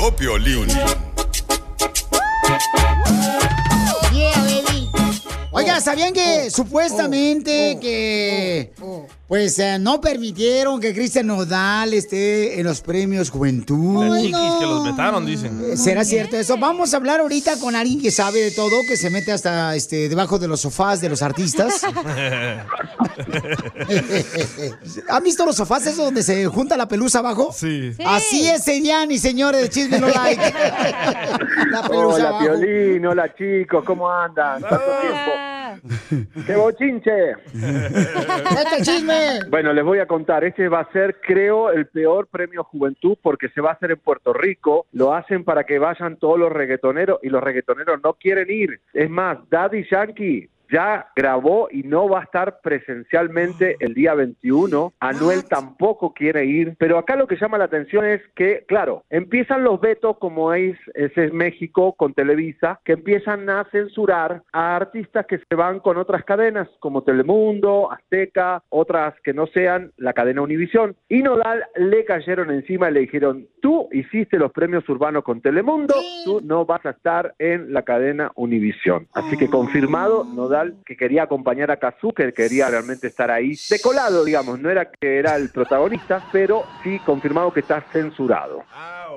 Vio Piolín. Baby. Oiga, ¿sabían que supuestamente que pues eh, no permitieron que Cristian Nodal esté en los premios Juventud? Las chiquis que los vetaron, dicen. ¿Será cierto eso? Vamos a hablar ahorita con alguien que sabe de todo, que se mete hasta este debajo de los sofás de los artistas. ¿Han visto los sofás esos donde se junta la pelusa abajo? Sí. Así es, y señores, chisme no like. la pelusa Hola, abajo. Piolín, hola chicos, ¿cómo andan? ¿Cuánto tiempo? ¡Qué bochinche! ¡Este chisme! Bueno, les voy a contar, este va a ser, creo, el peor premio Juventud porque se va a hacer en Puerto Rico, lo hacen para que vayan todos los reggaetoneros y los reggaetoneros no quieren ir. Es más, Daddy Yankee ya grabó y no va a estar presencialmente el día 21. Anuel tampoco quiere ir. Pero acá lo que llama la atención es que, claro, empiezan los vetos, como es, ese es México con Televisa, que empiezan a censurar a artistas que se van con otras cadenas, como Telemundo, Azteca, otras que no sean la cadena Univisión. Y Nodal le cayeron encima y le dijeron, tú hiciste los premios urbanos con Telemundo, tú no vas a estar en la cadena Univisión. Así que confirmado, Nodal que quería acompañar a Kazu, que quería realmente estar ahí de colado, digamos, no era que era el protagonista, pero sí confirmado que está censurado.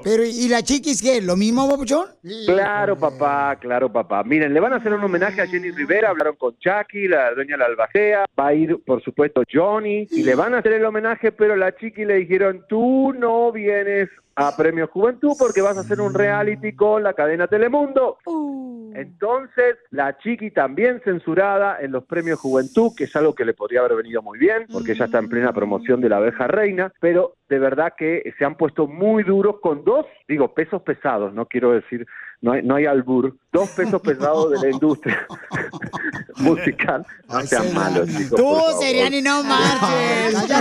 Pero, ¿y la chiquis qué? ¿Lo mismo, Papuchón? Claro, papá, claro, papá. Miren, le van a hacer un homenaje a Jenny Rivera, hablaron con Chucky, la dueña de la albacea, va a ir, por supuesto, Johnny, y le van a hacer el homenaje, pero la chiqui le dijeron, tú no vienes a Premio Juventud porque vas a hacer un reality con la cadena Telemundo. Entonces, la chiqui también censurada en los Premios Juventud, que es algo que le podría haber venido muy bien, porque ella está en plena promoción de la abeja reina, pero de verdad que se han puesto muy duros con dos, digo, pesos pesados, no quiero decir, no hay, no hay albur, dos pesos pesados de la industria musical. No sean malos, chicos. Tú. Seriani, no marches.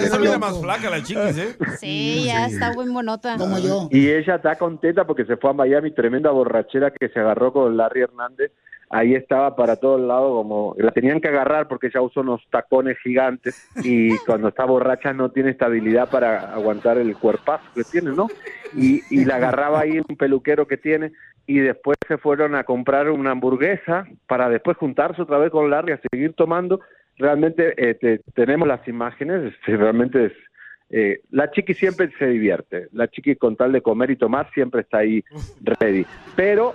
Esa mira más flaca la chiquis, ¿eh? Sí, ya está muy monota. Como yo. Y ella está contenta porque se fue a Miami, tremenda borrachera que se agarró con Larry Hernández. Ahí estaba para todos lados, como la tenían que agarrar porque ella usa unos tacones gigantes y cuando está borracha no tiene estabilidad para aguantar el cuerpazo que tiene, ¿no? Y, y la agarraba ahí un peluquero que tiene y después se fueron a comprar una hamburguesa para después juntarse otra vez con Larry a seguir tomando. Realmente eh, te- tenemos las imágenes, realmente es, eh, la chiqui siempre se divierte. La chiqui con tal de comer y tomar siempre está ahí ready. Pero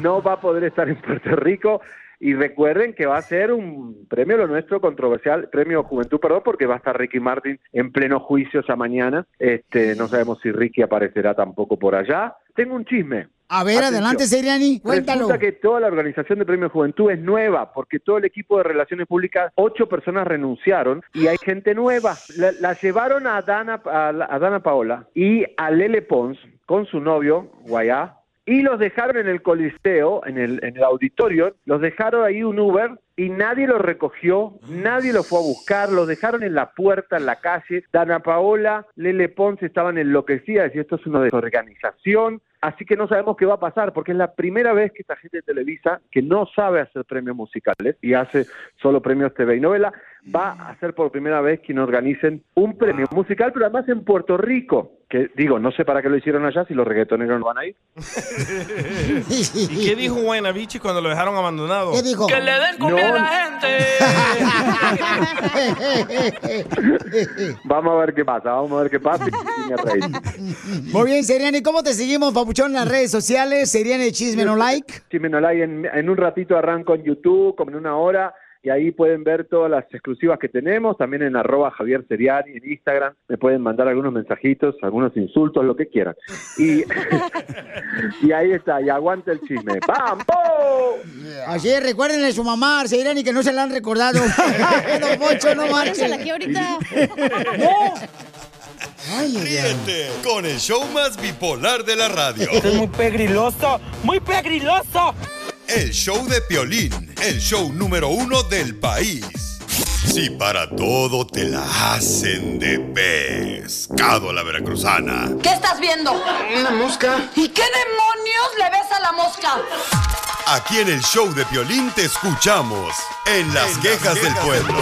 no va a poder estar en Puerto Rico. Y recuerden que va a ser un premio lo nuestro controversial, premio Juventud, perdón, porque va a estar Ricky Martin en pleno juicio ya mañana. Este, no sabemos si Ricky aparecerá tampoco por allá. Tengo un chisme. A ver, adelante, Seriani, cuéntalo. Resulta que toda la organización de Premio Juventud es nueva, porque todo el equipo de Relaciones Públicas, ocho personas renunciaron y hay gente nueva. La, la llevaron a Dana, a, a Dana Paola y a Lele Pons con su novio, Guayá, y los dejaron en el coliseo, en el, en el auditorio, los dejaron ahí un Uber y nadie los recogió, nadie los fue a buscar, los dejaron en la puerta, en la calle. Dana Paola, Lele Pons estaban enloquecidas y esto es una desorganización. Así que no sabemos qué va a pasar, porque es la primera vez que esta gente de Televisa, que no sabe hacer premios musicales y hace solo premios TV y novela, va a hacer por primera vez que organicen un premio musical, pero además en Puerto Rico. Que digo, no sé para qué lo hicieron allá si los reggaetoneros no van a ir. ¿Y qué dijo Guaynabichi cuando lo dejaron abandonado? ¿Qué dijo? ¡Que le den comida a la gente! Vamos a ver qué pasa, vamos a ver qué pasa. Muy bien, Seriani, ¿cómo te seguimos, papuchón, en las redes sociales? Seriani Chisme No Like. Chisme No Like, en, en un ratito arranco en YouTube, como en una hora, y ahí pueden ver todas las exclusivas que tenemos, también en arroba Javier Seriani en Instagram, me pueden mandar algunos mensajitos, algunos insultos, lo que quieran. Y, y ahí está, y aguanta el chisme. ¡Pam! ¡pum! Así es, recuérdenle a su mamá, Seriani, que no se la han recordado. Poncho, no aquí ahorita. Ay, ay. Ríete con el show más bipolar de la radio. Esto es muy pegriloso, muy pegriloso. El show de Piolín, el show número uno del país. Si para todo te la hacen de pescado a la veracruzana. ¿Qué estás viendo? Una mosca. ¿Y qué demonios le ves a la mosca? Aquí en el show de Piolín te escuchamos en las quejas del pueblo.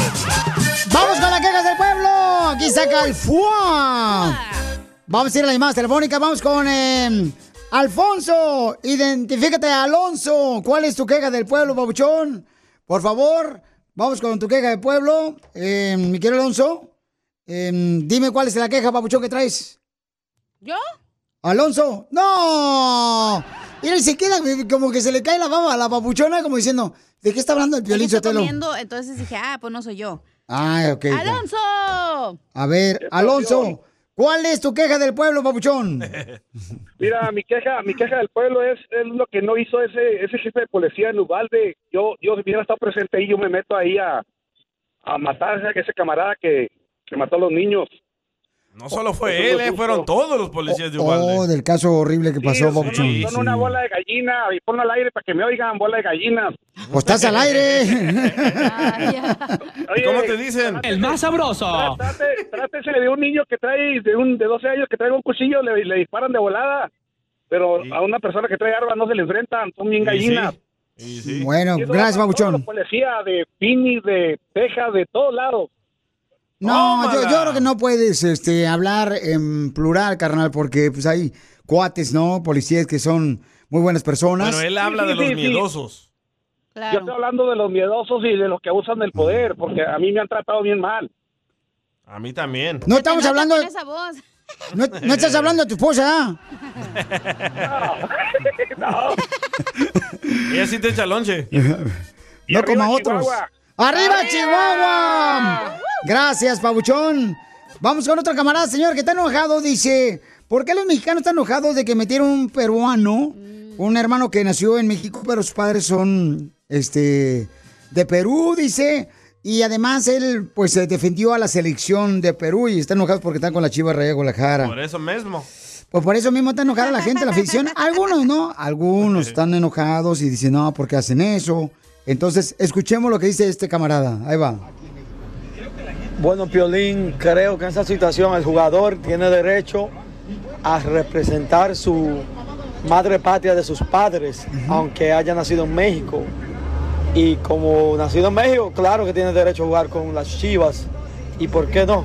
Vamos con las quejas del pueblo. Aquí saca el FUA. Vamos a ir a las llamadas telefónicas. Vamos con eh, Alfonso. Identifícate, Alonso. ¿Cuál es tu queja del pueblo, babuchón? Por favor, vamos con tu queja del pueblo. Eh, mi querido Alonso, eh, dime cuál es la queja, babuchón, que traes. ¿Yo? Alonso, no. Mira, y se queda como que se le cae la baba a la papuchona, como diciendo, ¿de qué está hablando el violín Estoy Sotelo? comiendo, entonces dije, ah, pues no soy yo. Ah, ok. ¡Alonso! A ver, Alonso, ¿cuál es tu queja del pueblo, papuchón? Mira, mi queja, mi queja del pueblo es, es lo que no hizo ese ese jefe de policía en Ubalde. Yo yo hubiera estado presente ahí, yo me meto ahí a, a matar a ese camarada que, que mató a los niños. No solo fue él, eh, fueron todos los policías de Ubalde. Oh, del caso horrible que pasó, Sí, papuchón. son, son una bola de gallina y ponlo al aire para que me oigan, bola de gallinas. Pues estás al aire. Oye, ¿Cómo te dicen? El más sabroso. Trate, trátese de un niño que trae, de un de 12 años que trae un cuchillo, le, le disparan de volada. Pero a una persona que trae armas no se le enfrentan, son bien gallinas. Bueno, gracias, los policías de Phoenix, de Texas, de todos lados. No, yo, yo creo que no puedes este, hablar en plural, carnal, porque pues hay cuates, ¿no? Policías que son muy buenas personas. Bueno, él habla Sí, de sí, los sí. miedosos. Yo estoy hablando de los miedosos y de los que abusan del poder, porque a mí me han tratado bien mal. A mí también. No estamos hablando de... Esa voz. No, no estás hablando de tu esposa, ¿ah? Ella sí te echa lonche. No como a otros. ¡Arriba, Chihuahua! Gracias, Pabuchón. Vamos con otro camarada, señor, que está enojado. Dice, ¿por qué los mexicanos están enojados de que metieron un peruano, un hermano que nació en México, pero sus padres son, este, de Perú, dice? Y además él, pues, se defendió a la selección de Perú y está enojado porque están con la chiva Raya Guadalajara. Por eso mismo. Pues por eso mismo está enojada la gente, la afición. Algunos, ¿no? Algunos están enojados y dicen, no, ¿por qué hacen eso? Entonces, escuchemos lo que dice este camarada. Ahí va. Bueno, Piolín, creo que en esa situación el jugador tiene derecho a representar su madre patria de sus padres, aunque haya nacido en México. Y como nacido en México, claro que tiene derecho a jugar con las Chivas. ¿Y por qué no?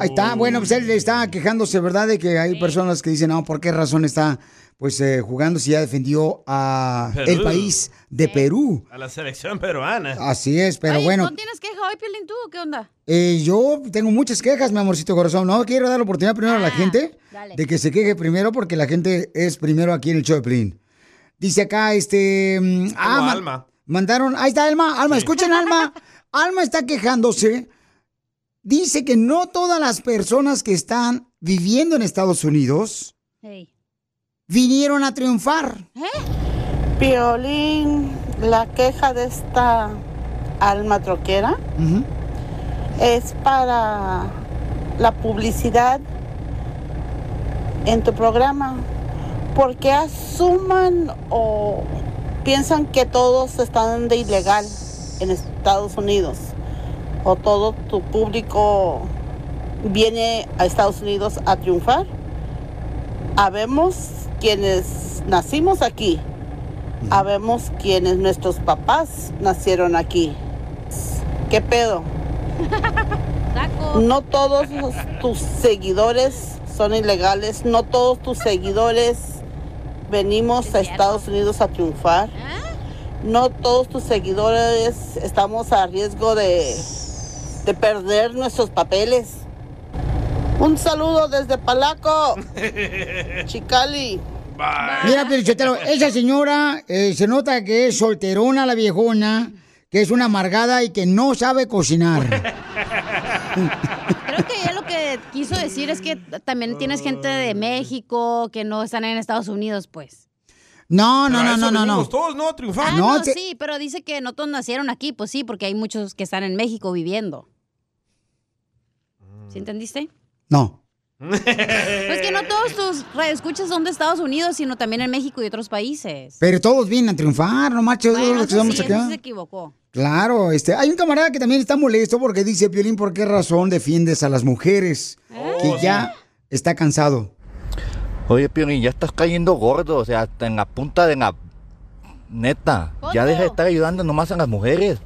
Ahí está, bueno, pues él está quejándose, ¿verdad? De que hay personas que dicen, no, ¿por qué razón está pues eh, jugando si ya defendió a Perú. el país de Perú? A la selección peruana. Así es, pero Oye, bueno, ¿No tienes queja hoy, Piolín, tú? o ¿Qué onda? eh, yo tengo muchas quejas, mi amorcito corazón. No quiero dar la oportunidad primero a la gente Ah, dale. de que se queje primero porque la gente es primero aquí en el show de. Dice acá, este... mm, ah, Como ma- Alma. Mandaron, ahí está Alma, Alma, escuchen Alma. Alma está quejándose. Dice que no todas las personas que están viviendo en Estados Unidos Hey. Vinieron a triunfar. Piolín, la queja de esta alma troquera es para la publicidad en tu programa. Porque asuman o piensan que todos están de ilegal en Estados Unidos? ¿O todo tu público viene a Estados Unidos a triunfar? Habemos quienes nacimos aquí. Habemos quienes nuestros papás nacieron aquí. ¿Qué pedo? No todos los- tus seguidores son ilegales. No todos tus seguidores venimos a Estados Unidos a triunfar. No todos tus seguidores estamos a riesgo de, de perder nuestros papeles. Un saludo desde Palaco, Chicali. Mira, Pelichotero, esa señora eh, se nota que es solterona la viejona, que es una amargada y que no sabe cocinar. Creo que ella lo que quiso decir es que también tienes gente de México que no están en Estados Unidos, pues. No, no, no, no, no, no. todos, ¿no? A triunfar. Ah, No, no, te- sí, pero dice que no todos nacieron aquí, pues sí, porque hay muchos que están en México viviendo. ¿Sí entendiste? No. Pues que no todos tus escuchas son de Estados Unidos, sino también en México y otros países. Pero todos vienen a triunfar, no marches, Bueno, los que sí, acá. se equivocó. Claro, este, hay un camarada que también está molesto porque dice, Piolín, ¿por qué razón defiendes a las mujeres? Que ya está cansado. Oye, Piolín, ya estás cayendo gordo, o sea, hasta en la punta de la... Neta, ya deja de estar ayudando nomás a las mujeres.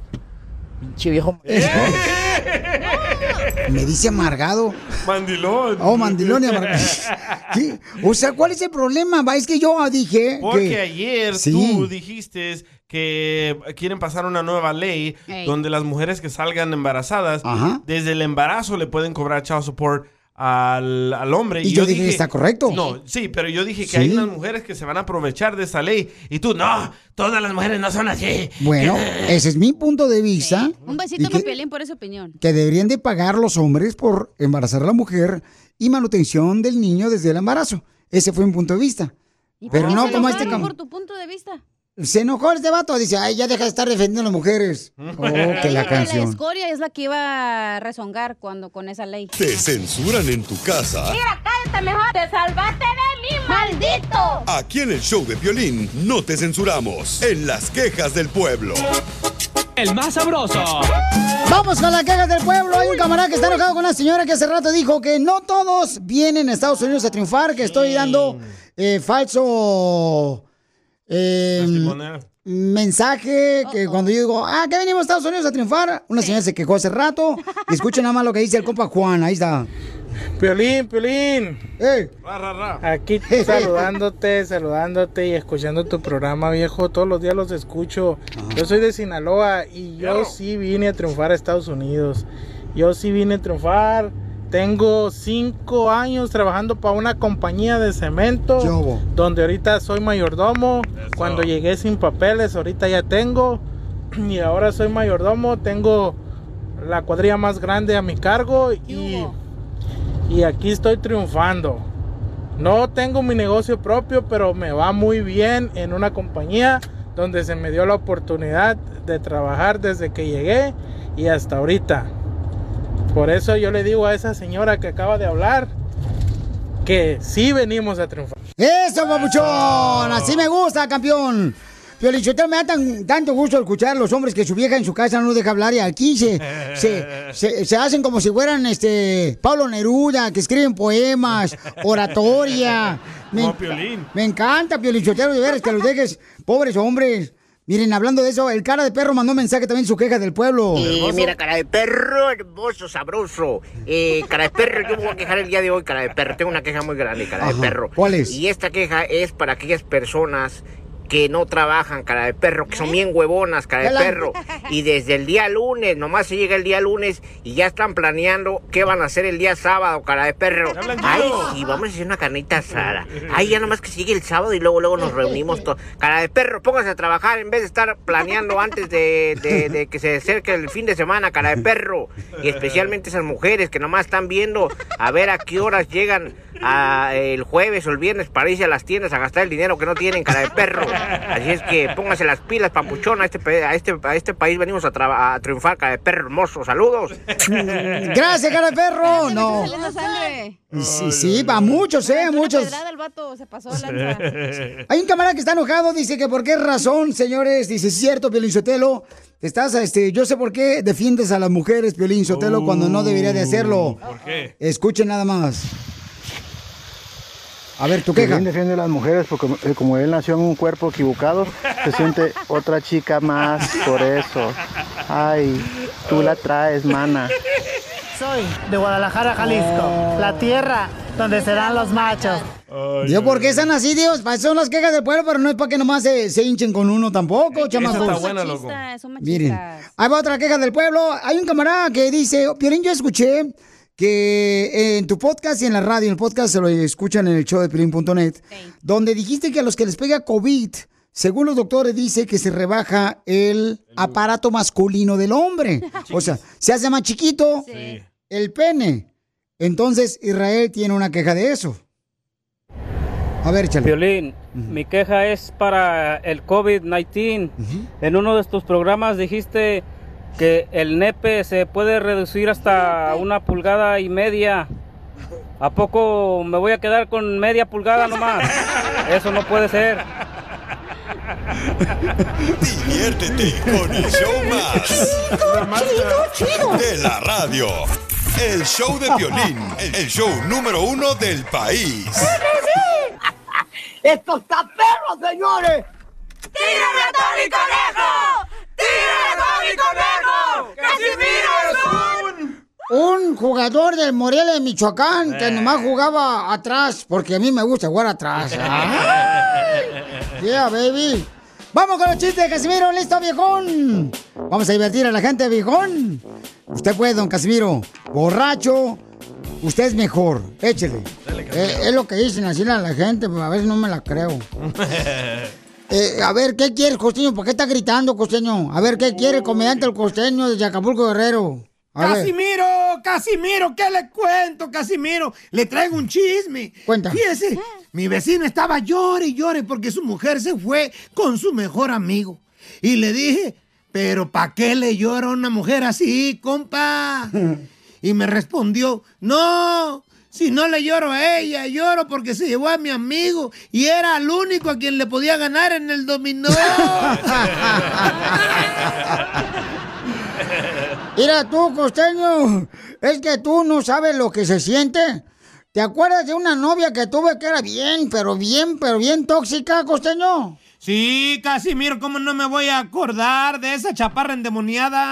Pinche viejo... Me dice amargado. Mandilón. Oh, mandilón y amargado. ¿Qué? O sea, ¿cuál es el problema? Es que yo dije Porque que... ayer Sí. tú dijiste que quieren pasar una nueva ley Ey. donde las mujeres que salgan embarazadas, Ajá. desde el embarazo le pueden cobrar child support al, al hombre. Y yo dije, ¿está correcto? No, sí, pero yo dije que Sí. hay unas mujeres que se van a aprovechar de esa ley. Y tú, no, todas las mujeres no son así. Bueno, ese es mi punto de vista. Un y besito Piolín por esa opinión. que deberían de pagar los hombres por embarazar a la mujer y manutención del niño desde el embarazo. Ese fue mi punto de vista. Pero ¿Por qué no como este por tu punto de vista? Se enojó este vato, dice, ay, ya deja de estar defendiendo a las mujeres. Oh, que la Que la canción. escoria es la que iba a rezongar cuando con esa ley. Te censuran en tu casa. cállate mejor. Te salvaste de mí, maldito. Aquí en el show de violín no te censuramos. En las quejas del pueblo. El más sabroso. Vamos con las quejas del pueblo. Hay un camarada que está enojado con una señora que hace rato dijo que no todos vienen a Estados Unidos a triunfar, que estoy dando eh, falso eh, mensaje, que cuando yo digo, ah, que venimos a Estados Unidos a triunfar, una señora se quejó hace rato. Y escuchen nada más lo que dice el compa Juan, ahí está. Piolín, Piolín. Ra, ra, ra. Aquí saludándote, saludándote y escuchando tu programa, viejo. Todos los días los escucho. Yo soy de Sinaloa y yo sí vine a triunfar a Estados Unidos. Yo sí vine a triunfar. Tengo cinco años trabajando para una compañía de cemento, donde ahorita soy mayordomo. Cuando llegué sin papeles, ahorita ya tengo. Y ahora soy mayordomo, tengo la cuadrilla más grande a mi cargo y, y aquí estoy triunfando. No tengo mi negocio propio, pero me va muy bien en una compañía donde se me dio la oportunidad de trabajar desde que llegué y hasta ahorita. Por eso yo le digo a esa señora que acaba de hablar que sí venimos a triunfar. ¡Eso, papuchón! Así me gusta, campeón. Piolichotero, me da tan- tanto gusto escuchar a los hombres que su vieja en su casa no deja hablar y aquí se, se, se- se hacen como si fueran este Pablo Neruda, que escriben poemas, oratoria. Me, Como Piolín. me encanta, Piolichotero, de veras, que los dejes, pobres hombres. Miren, hablando de eso, el cara de perro mandó un mensaje también su queja del pueblo. Eh, mira, cara de perro, hermoso, sabroso. Eh, cara de perro, yo me voy a quejar el día de hoy, cara de perro. Tengo una queja muy grande, cara de perro. ¿cuál es? Y esta queja es para aquellas personas que no trabajan, cara de perro, que son bien huevonas, cara de perro. Y desde el día lunes, nomás se llega el día lunes y ya están planeando qué van a hacer el día sábado, cara de perro. Ay, sí, vamos a hacer una carnita asada. Ay, ya nomás que sigue el sábado y luego luego nos reunimos todos. Cara de perro, póngase a trabajar en vez de estar planeando antes de, de- de que se acerque el fin de semana, cara de perro. Y especialmente esas mujeres que nomás están viendo a ver a qué horas llegan a, el jueves o el viernes para irse a las tiendas a gastar el dinero que no tienen, cara de perro. Así es que póngase las pilas, papuchón. A este, a este, a este país venimos a, triunfar, cara de perro hermoso. Saludos. Gracias, cara de perro. No. Sí, sí, para muchos, eh, Una muchos. pedrada el vato se pasó de lanza. Hay un camarada que está enojado, dice que por qué razón, señores, dice, es cierto, Piolín Sotelo, estás, este, yo sé por qué defiendes a las mujeres, Piolín Sotelo, cuando no debería de hacerlo. ¿Por qué? Escuchen nada más. A ver, Que queja. bien defiende a las mujeres porque eh, como él nació en un cuerpo equivocado, se siente otra chica más por eso. Ay, tú la traes, mana. Soy de Guadalajara, Jalisco, la tierra donde serán los machos. Dios, ¿por qué están así, Dios? Son las quejas del pueblo, pero no es para que nomás se, se hinchen con uno tampoco, chamacos. está buena, loco. Miren, ahí va otra queja del pueblo. Hay un camarada que dice, Piolín, yo escuché que en tu podcast y en la radio, en el podcast se lo escuchan en el show de Piolín.net, donde dijiste que a los que les pega COVID, según los doctores, dice que se rebaja el aparato masculino del hombre. O sea, se hace más chiquito el pene. Entonces, Israel tiene una queja de eso. A ver, chale. Violín, mi queja es para el COVID-19. En uno de tus programas dijiste que el nepe se puede reducir hasta una pulgada y media. ¿A poco me voy a quedar con media pulgada nomás? Eso no puede ser. Diviértete con el show más. chido. De la radio. El show de violín. El show número uno del país. ¡Esto está perro, señores! ¡Tírame a Tony Conejo! ¡Tírame a Tony Conejo! ¡Casimiro es un... Un jugador del Morelia de Michoacán que nomás jugaba atrás, porque a mí me gusta jugar atrás. Ay, yeah, baby. Vamos con los chistes de Casimiro, listo, viejón. Vamos a divertir a la gente, viejón. Usted puede, don Casimiro. Borracho, usted es mejor. Échele. Eh, es lo que dicen así a la gente, pero a veces no me la creo. Eh, a ver, ¿qué quiere el costeño? ¿Por qué está gritando, costeño? A ver, ¿qué quiere el comediante el costeño de Acapulco Guerrero? A ver. Casimiro, Casimiro, ¿qué le cuento, Casimiro? Le traigo un chisme. Cuenta. Fíjese, mi vecino estaba llore y llore porque su mujer se fue con su mejor amigo. Y le dije, pero ¿para qué le llora a una mujer así, compa? Y me respondió, no, si no le lloro a ella, lloro porque se llevó a mi amigo y era el único a quien le podía ganar en el dominó. Mira tú, costeño, es que tú no sabes lo que se siente. ¿Te acuerdas de una novia que tuve que era bien, pero bien, pero bien tóxica, costeño? Sí, Casimiro, ¿cómo no me voy a acordar de esa chaparra endemoniada?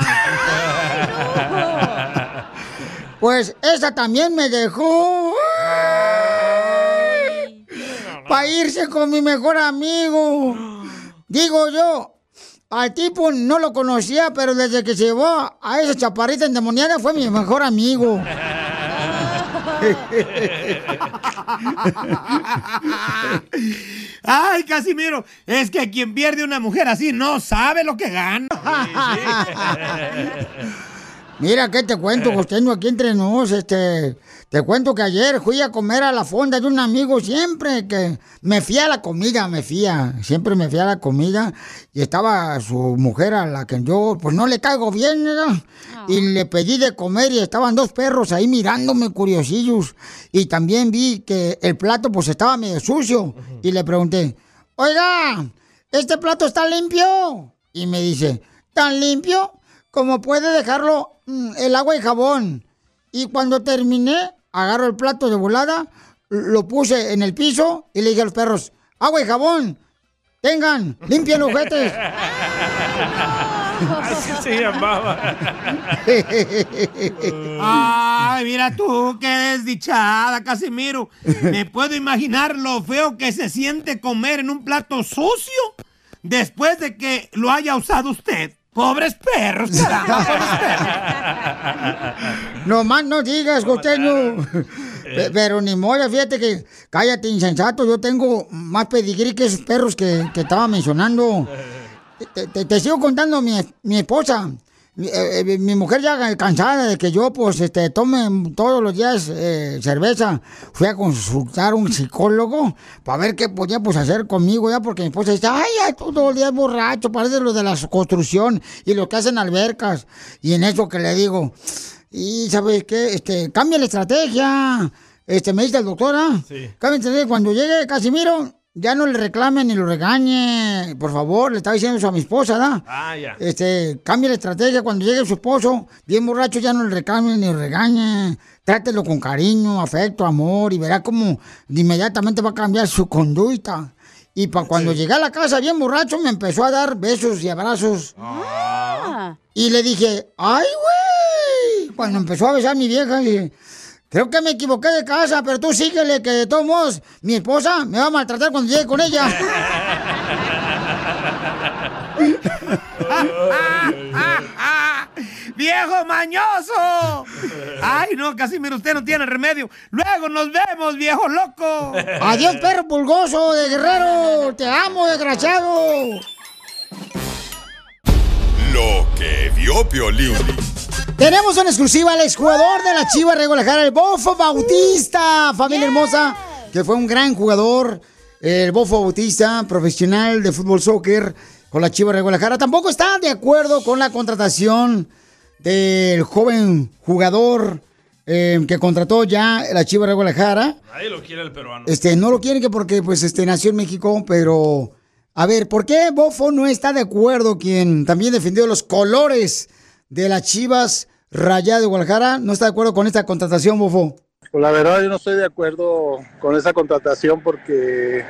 Pues esa también me dejó. Para irse con mi mejor amigo. Digo yo, al tipo no lo conocía, pero desde que se llevó a esa chaparrita endemoniada fue mi mejor amigo. Ay, Casimiro, es que quien pierde una mujer así no sabe lo que gana. Mira, ¿qué te cuento, costeño? Aquí entre nos, este... Te cuento que ayer fui a comer a la fonda de un amigo siempre que me fía la comida, me fía, siempre me fía la comida y estaba su mujer a la que yo pues no le caigo bien, ¿verdad? Y le pedí de comer y estaban dos perros ahí mirándome curiosillos y también vi que el plato pues estaba medio sucio y le pregunté, oiga, ¿este plato está limpio? Y me dice, ¿tan limpio como puede dejarlo el agua y jabón? Y cuando terminé, agarro el plato de volada, lo puse en el piso y le dije a los perros, agua y jabón, tengan, limpien los juguetes. Así se llamaba. Ay, mira tú, qué desdichada, Casimiro. Me puedo imaginar lo feo que se siente comer en un plato sucio después de que lo haya usado usted. Pobres perros, caramba, pobres perros. No más no digas, costeño. Pe- Pero ni modo, fíjate que, cállate, insensato, yo tengo más pedigrí que esos perros que, que estaba mencionando. Te, te- te sigo contando mi, mi esposa. Mi, eh, eh, mi mujer ya cansada de que yo, pues, este, tome todos los días eh, cerveza, fui a consultar a un psicólogo para ver qué podía, pues, hacer conmigo ya, porque mi esposa dice, ay, ay, tú todo el día es borracho, parece lo de la construcción y lo que hacen albercas. Y en eso que le digo, y ¿sabes qué? Este, cambia la estrategia. Este, me dice el doctor, ¿ah? Sí. Cambia la estrategia. Cuando llegue Casimiro, ya no le reclame ni lo regañe. Por favor, le estaba diciendo eso a mi esposa, ¿da? Ah, ya. Este, cambie la estrategia. Cuando llegue su esposo, bien borracho, ya no le reclame ni lo regañe. Trátelo con cariño, afecto, amor, y verá cómo inmediatamente va a cambiar su conducta. Y para cuando llegué a la casa bien borracho, me empezó a dar besos y abrazos. Y le dije, ¡ay, güey! Cuando empezó a besar a mi vieja, dije, creo que me equivoqué de casa, pero tú síguele, que de todos modos, mi esposa me va a maltratar cuando llegue con ella. ¡Viejo mañoso! Ay, no, Casimiro, usted no tiene remedio. Luego nos vemos, viejo loco. Adiós, perro pulgoso de guerrero. Te amo, desgraciado. Lo que vio Piolín. Tenemos una exclusiva al exjugador de la Chivas de Guadalajara, el Bofo Bautista, familia hermosa, que fue un gran jugador, el Bofo Bautista, profesional de fútbol soccer con la Chivas de Guadalajara. Tampoco está de acuerdo con la contratación del joven jugador eh, que contrató ya la Chivas de Guadalajara. Nadie lo quiere el peruano. Este, no lo quieren que porque pues este nació en México, pero a ver, ¿por qué Bofo no está de acuerdo quien también defendió los colores de las Chivas Rayadas de Guadalajara? ¿No está de acuerdo con esta contratación, Bofo? Pues la verdad yo no estoy de acuerdo con esa contratación porque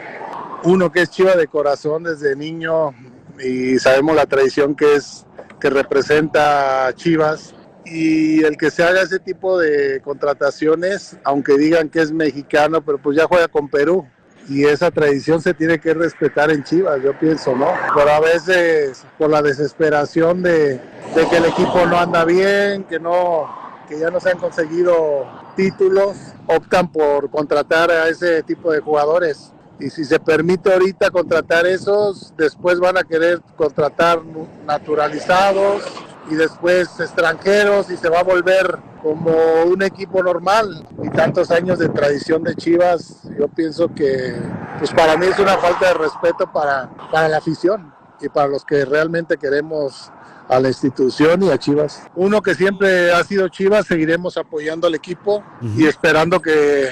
uno que es chiva de corazón desde niño y sabemos la tradición que es que representa Chivas y el que se haga ese tipo de contrataciones, aunque digan que es mexicano, pero pues ya juega con Perú y esa tradición se tiene que respetar en Chivas, yo pienso, ¿no? Pero a veces por la desesperación de, de que el equipo no anda bien, que no que ya no se han conseguido títulos, optan por contratar a ese tipo de jugadores. Y si se permite ahorita contratar esos, después van a querer contratar naturalizados y después extranjeros y se va a volver como un equipo normal. Y tantos años de tradición de Chivas, yo pienso que pues para mí es una falta de respeto para, para la afición y para los que realmente queremos a la institución y a Chivas. Uno que siempre ha sido Chivas, seguiremos apoyando al equipo y esperando que,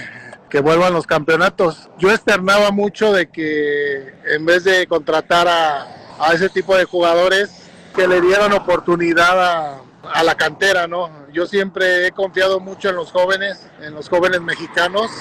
que vuelvan los campeonatos. Yo externaba mucho de que en vez de contratar a, a ese tipo de jugadores, que le dieran oportunidad a, a la cantera, ¿no? Yo siempre he confiado mucho en los jóvenes, en los jóvenes mexicanos.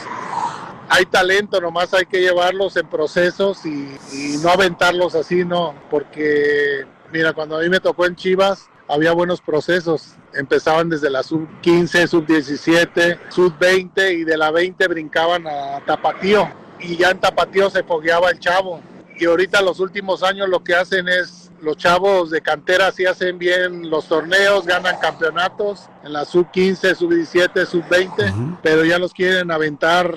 Hay talento, nomás hay que llevarlos en procesos y, no aventarlos así, ¿no? Porque Mira, cuando a mí me tocó en Chivas, había buenos procesos. Empezaban desde la sub 15, sub 17, sub 20 y de la 20 brincaban a Tapatío. Y ya en Tapatío se fogueaba el chavo. Y ahorita los últimos años lo que hacen es, los chavos de cantera sí hacen bien los torneos, ganan campeonatos en la sub 15, sub 17, sub 20, pero ya los quieren aventar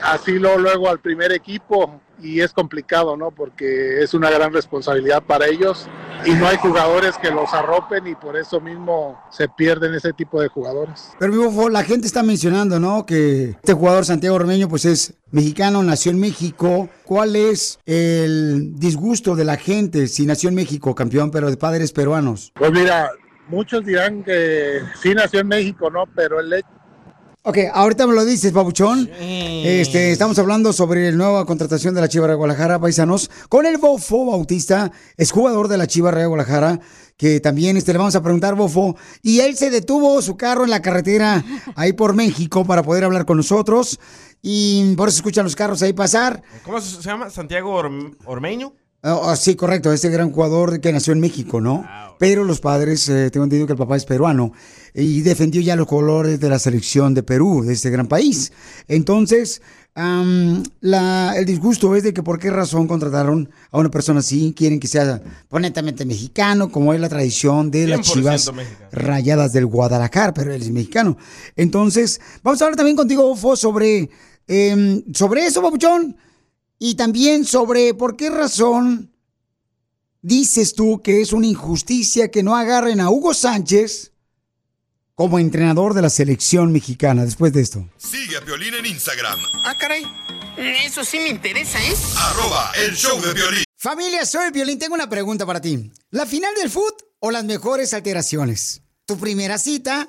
así luego, luego al primer equipo y es complicado, ¿no? Porque es una gran responsabilidad para ellos y no hay jugadores que los arropen y por eso mismo se pierden ese tipo de jugadores. Pero mi Bofo, la gente está mencionando, ¿no? Que este jugador Santiago Ormeño, pues es mexicano, nació en México. ¿Cuál es el disgusto de la gente si nació en México, campeón, pero de padres peruanos? Pues mira, muchos dirán que sí nació en México, ¿no? Pero el hecho Ok, ahorita me lo dices, Pabuchón. Este, estamos hablando sobre la nueva contratación de la Chiva de Guadalajara, paisanos, con el Bofo Bautista, es jugador de la Chiva de Guadalajara, que también este, le vamos a preguntar, Bofo, y él se detuvo su carro en la carretera ahí por México para poder hablar con nosotros, y por eso escuchan los carros ahí pasar. ¿Cómo se llama? ¿Santiago Orm- Ormeño? Ah, ah, sí, correcto, este gran jugador que nació en México, ¿no? Pero los padres, eh, tengo entendido que el papá es peruano y defendió ya los colores de la selección de Perú, de este gran país. Entonces, la- el disgusto es de que por qué razón contrataron a una persona así, quieren que sea netamente mexicano, como es la tradición de las 100% chivas mexicano. rayadas del Guadalajara, pero él es mexicano. Entonces, vamos a hablar también contigo, Ofo, sobre, em, sobre eso, papuchón. Y también sobre por qué razón dices tú que es una injusticia que no agarren a Hugo Sánchez como entrenador de la selección mexicana después de esto. Sigue a Piolín en Instagram, Ah, caray. Eso sí me interesa, ¿eh? arroba el show de Piolín. Familia, soy Violín. Tengo una pregunta para ti. ¿La final del foot o las mejores alteraciones? ¿Tu primera cita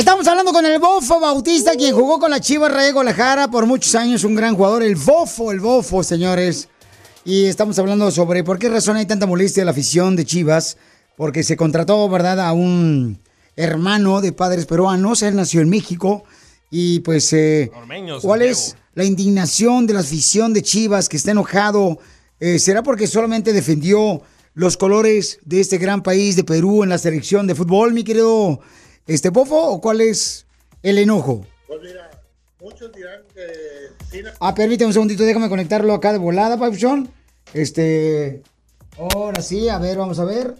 Estamos hablando con el Bofo Bautista, quien jugó con la Chivas Rayo Guadalajara por muchos años, un gran jugador, el Bofo, el Bofo, señores. Y estamos hablando sobre por qué razón hay tanta molestia en la afición de Chivas, porque se contrató, ¿verdad?, a un hermano de padres peruanos, él nació en México, y pues, eh, ¿cuál es la indignación de la afición de Chivas que está enojado? Eh, ¿Será porque solamente defendió los colores de este gran país de Perú en la selección de fútbol, mi querido este Bofo, o cuál es el enojo? Pues mira, muchos dirán que sí, Ah, permíteme un segundito, déjame conectarlo acá de volada, Pauchón. Este. Ahora sí, a ver, vamos a ver.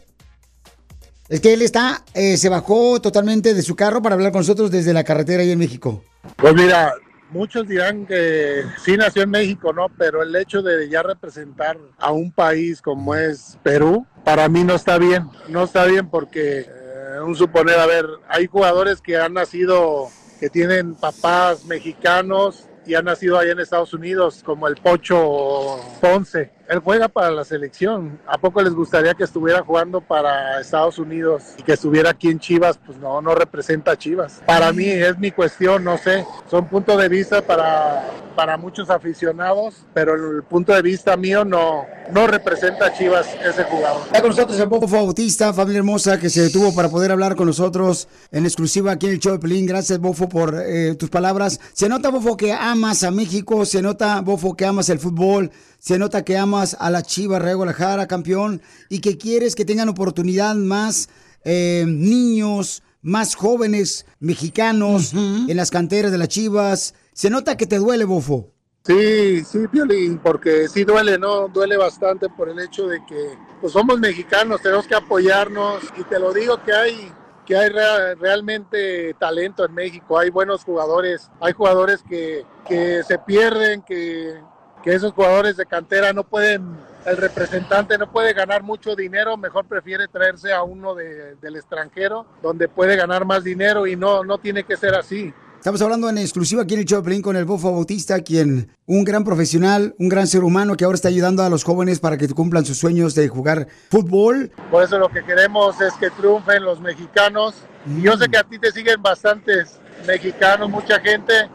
Es que él está, eh, se bajó totalmente de su carro para hablar con nosotros desde la carretera ahí en México. Pues mira, muchos dirán que sí nació en México, ¿no? Pero el hecho de ya representar a un país como es Perú, para mí no está bien. No está bien porque, eh, un suponer, a ver, hay jugadores que han nacido, que tienen papás mexicanos y han nacido allá en Estados Unidos, como el Pocho Ponce. Él juega para la selección. ¿A poco les gustaría que estuviera jugando para Estados Unidos y que estuviera aquí en Chivas? Pues no, no representa a Chivas. Para mí es mi cuestión, no sé. Son puntos de vista para, para muchos aficionados, pero el punto de vista mío no, no representa a Chivas ese jugador. Está con nosotros el Bofo Bautista, familia hermosa, que se detuvo para poder hablar con nosotros en exclusiva aquí en el show de Pelín. Gracias, Bofo, por eh, tus palabras. Se nota, Bofo, que amas a México, se nota, Bofo, que amas el fútbol, se nota que amas a la Chivas Real Guadalajara, campeón, y que quieres que tengan oportunidad más eh, niños, más jóvenes mexicanos en las canteras de las Chivas. Se nota que te duele, Bofo. Sí, sí, Piolín, porque sí duele, ¿no? Duele bastante por el hecho de que pues somos mexicanos, tenemos que apoyarnos y te lo digo que hay que hay rea- realmente talento en México, hay buenos jugadores, hay jugadores que, que se pierden, que, que esos jugadores de cantera no pueden, el representante no puede ganar mucho dinero, mejor prefiere traerse a uno de- del extranjero donde puede ganar más dinero y no, no tiene que ser así. Estamos hablando en exclusiva aquí en el Pelín con el Bofo Bautista, quien, un gran profesional, un gran ser humano que ahora está ayudando a los jóvenes para que cumplan sus sueños de jugar fútbol. Por eso lo que queremos es que triunfen los mexicanos. Y yo sé que a ti te siguen bastantes mexicanos, mucha gente,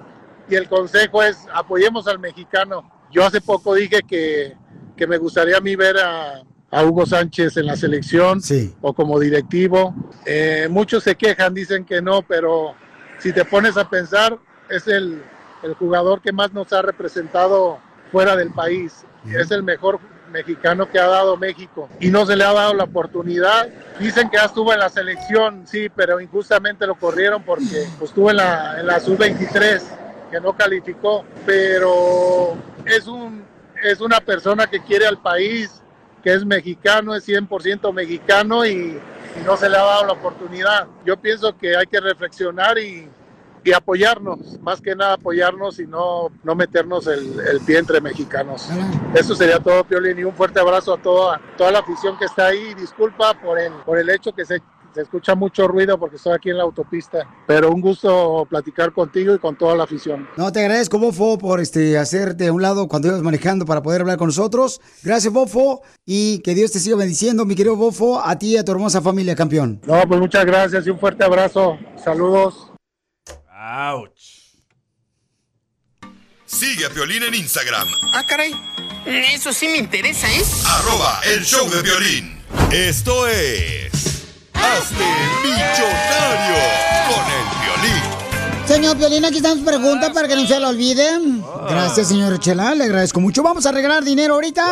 y el consejo es apoyemos al mexicano. Yo hace poco dije que, que me gustaría a mí ver a, a Hugo Sánchez en la selección o como directivo. Eh, muchos se quejan, dicen que no, pero si te pones a pensar, es el, el jugador que más nos ha representado fuera del país. Es el mejor mexicano que ha dado México y no se le ha dado la oportunidad. Dicen que ya estuvo en la selección, sí, pero injustamente lo corrieron porque pues, estuvo en la, en la sub-23 que no calificó, pero es, un, es una persona que quiere al país, que es mexicano, es 100% mexicano y, y no se le ha dado la oportunidad. Yo pienso que hay que reflexionar y, y apoyarnos, más que nada apoyarnos y no, no meternos el, el pie entre mexicanos. Eso sería todo, Piolín, y un fuerte abrazo a toda, toda la afición que está ahí. Disculpa por el, por el hecho que se, se escucha mucho ruido porque estoy aquí en la autopista. Pero un gusto platicar contigo y con toda la afición. No, te agradezco, Bofo, por este, hacerte a un lado cuando ibas manejando para poder hablar con nosotros. Gracias, Bofo, y que Dios te siga bendiciendo, mi querido Bofo, a ti y a tu hermosa familia, campeón. No, pues muchas gracias y un fuerte abrazo. Saludos. Ouch. Sigue a Piolín en Instagram, Ah, caray. Eso sí me interesa, ¿eh? arroba el show de violín. Esto es... Hazte millonario con el violín. Señor Piolín, aquí están sus preguntas para que no se lo olviden. Gracias, señor Chela, le agradezco mucho. Vamos a regalar dinero ahorita.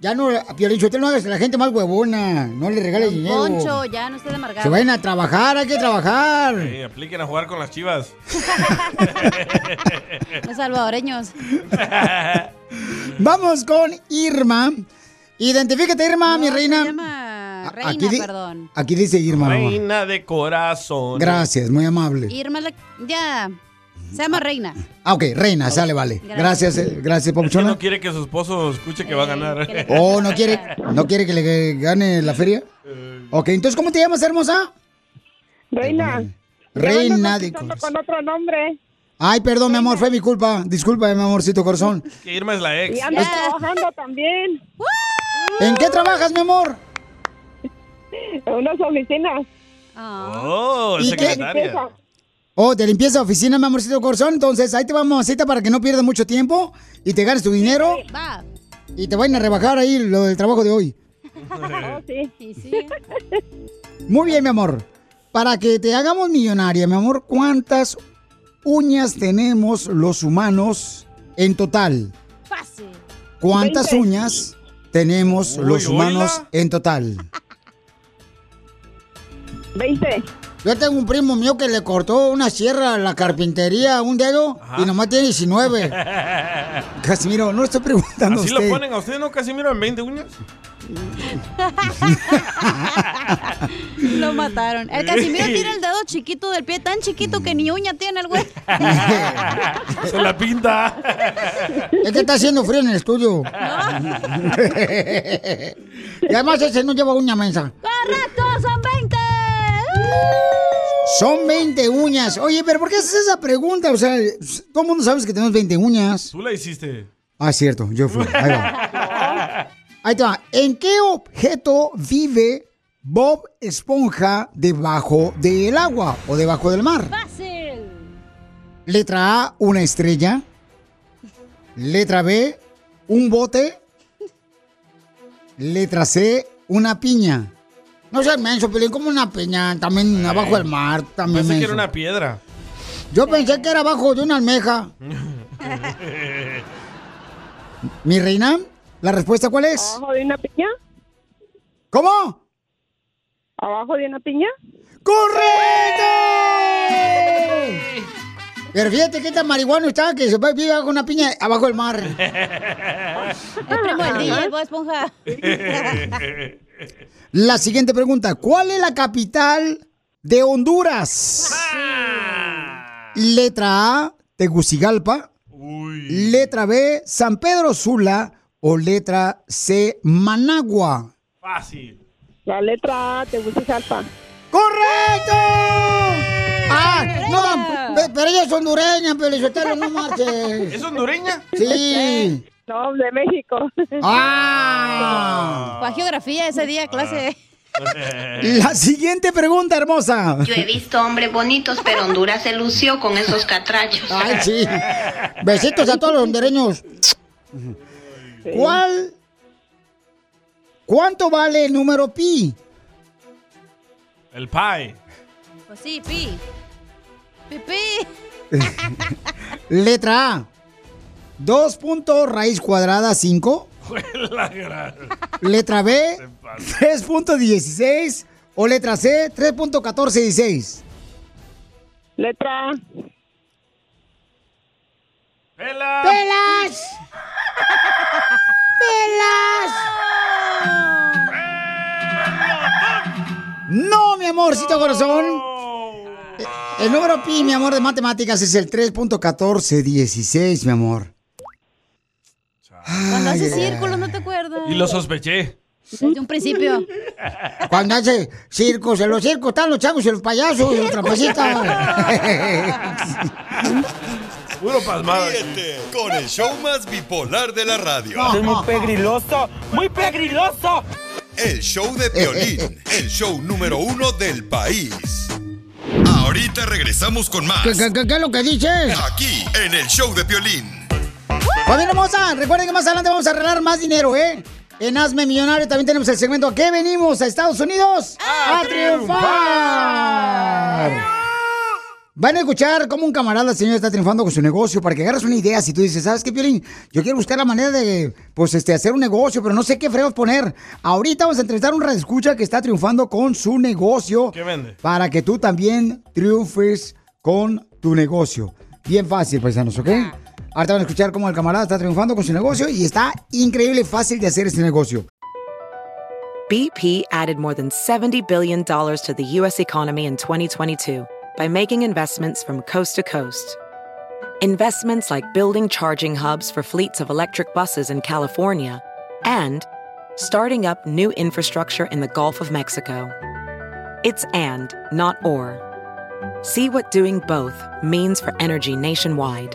Ya no, Piolín, usted no hagas a la gente más huevona. No le regales dinero. Poncho, ya no estés amargado. Se vayan a trabajar, hay que trabajar. Sí, apliquen a jugar con las chivas. Los salvadoreños. Vamos con Irma. Identifícate, Irma, mi reina. Reina, aquí, di- perdón. aquí dice Irma. Reina de corazón. Gracias, muy amable. Irma, la- ya. Se llama Reina. Ah, ok, reina, sale, vale. Gracias, Gracias. eh, gracias, Es que Papuchona. no quiere que su esposo escuche que va a ganar. Oh, ¿no quiere, ¿no quiere que le gane la feria? Ok, entonces, ¿cómo te llamas, hermosa? Reina. Reina de Contando con otro nombre. Ay, perdón, mi amor, fue mi culpa. Disculpa, mi amorcito corazón. Que Irma es la ex. Y ando trabajando también. ¿En qué trabajas, mi amor? En unas oficinas. Oh, ¿Y qué? secretaria. Oh, de limpieza de oficina, mi amorcito corazón. Entonces, ahí te vamos, mamacita, para que no pierdas mucho tiempo y te ganes tu dinero. Va. Y te vayan a rebajar ahí lo del trabajo de hoy. Oh, sí. Muy bien, mi amor. Para que te hagamos millonaria, mi amor, ¿cuántas uñas tenemos los humanos en total? Fácil. ¿Cuántas uñas tenemos Uy, los humanos en total? 20. Yo tengo un primo mío que le cortó una sierra a la carpintería, un dedo, y nomás tiene 19. Casimiro, no le estoy preguntando ¿Así a lo ponen a usted, no, Casimiro, en 20 uñas? Lo mataron. El Casimiro tiene el dedo chiquito del pie, tan chiquito que ni uña tiene el güey. Se la pinta. Es que está haciendo frío en el estudio. y además ese no lleva uña mensa. ¡Correcto! ¡Son 20! Son 20 uñas. Oye, pero ¿por qué haces esa pregunta? O sea, todo el mundo sabe que tenemos 20 uñas. Tú la hiciste. Ah, cierto, yo fui. Ahí va. Ahí te va. ¿En qué objeto vive Bob Esponja debajo del agua o debajo del mar? ¡Fácil! Letra A, una estrella. Letra B, un bote. Letra C, una piña. No seas menso, Pelín, como una piña, también abajo del mar, también Pensé que era una piedra. Yo pensé que era abajo de una almeja. Mi reina, ¿la respuesta cuál es? ¿Abajo de una piña? ¿Cómo? ¿Abajo de una piña? ¡Correcto! Pero fíjate que tan marihuano está que se vive bajo una piña abajo del mar. El primo del DJ, Esponja. La siguiente pregunta, ¿cuál es la capital de Honduras? Letra A, Tegucigalpa. Letra B, San Pedro Sula. O letra C, Managua. Fácil. La letra A, Tegucigalpa. ¡Correcto! ¡Ah! No, pe- pero ella es hondureña, Pelizotelo, no marches. ¿Es hondureña? Sí. No, de México. ¡Ah! Fue a geografía ese día, clase. La siguiente pregunta, hermosa. Yo he visto hombres bonitos, pero Honduras se lució con esos catrachos. Ay, sí. Besitos a todos los hondureños. ¿Cuál? ¿Cuánto vale el número pi? El pie. Pues sí, pi. Pipí. Letra A. 2 puntos raíz cuadrada 5. La gran. Letra B. 3.16. O letra C. 3.1416. Letra A. ¡Pela! ¡Pelas! ¡Pelas! No, mi amorcito corazón. El número pi, mi amor, de matemáticas es el 3.1416, mi amor. Cuando hace círculos, ¿no te acuerdas? Y lo sospeché. Desde un principio. Cuando hace circos, en los circos están los chavos y los payasos y los. Puro pasmado. Ríete con el show más bipolar de la radio. Es muy pegriloso, muy pegriloso. El show de Piolín, el show número uno del país. Ahorita regresamos con más. ¿Qué, qué- qué- qué es lo que dices? Aquí, en el show de Piolín. Familia hermosa, recuerden que más adelante vamos a arreglar más dinero, ¿eh? En Hazme Millonario también tenemos el segmento ¿A qué venimos a Estados Unidos? ¡A, triunfar! Van a escuchar cómo un camarada, señor, está triunfando con su negocio para que agarres una idea. Si tú dices, ¿sabes qué, Piolín? Yo quiero buscar la manera de, pues, este, hacer un negocio, pero no sé qué freos poner. Ahorita vamos a entrevistar a un escucha que está triunfando con su negocio. ¿Qué vende? Para que tú también triunfes con tu negocio. Bien fácil, paisanos, ¿ok? Ahorita van a escuchar cómo el camarada está triunfando con su negocio y está increíble fácil de hacer negocio. BP added more than $70 billion to the U.S. economy in 2022 by making investments from coast to coast. Investments like building charging hubs for fleets of electric buses in California and starting up new infrastructure in the Gulf of Mexico. It's and, not or. See what doing both means for energy nationwide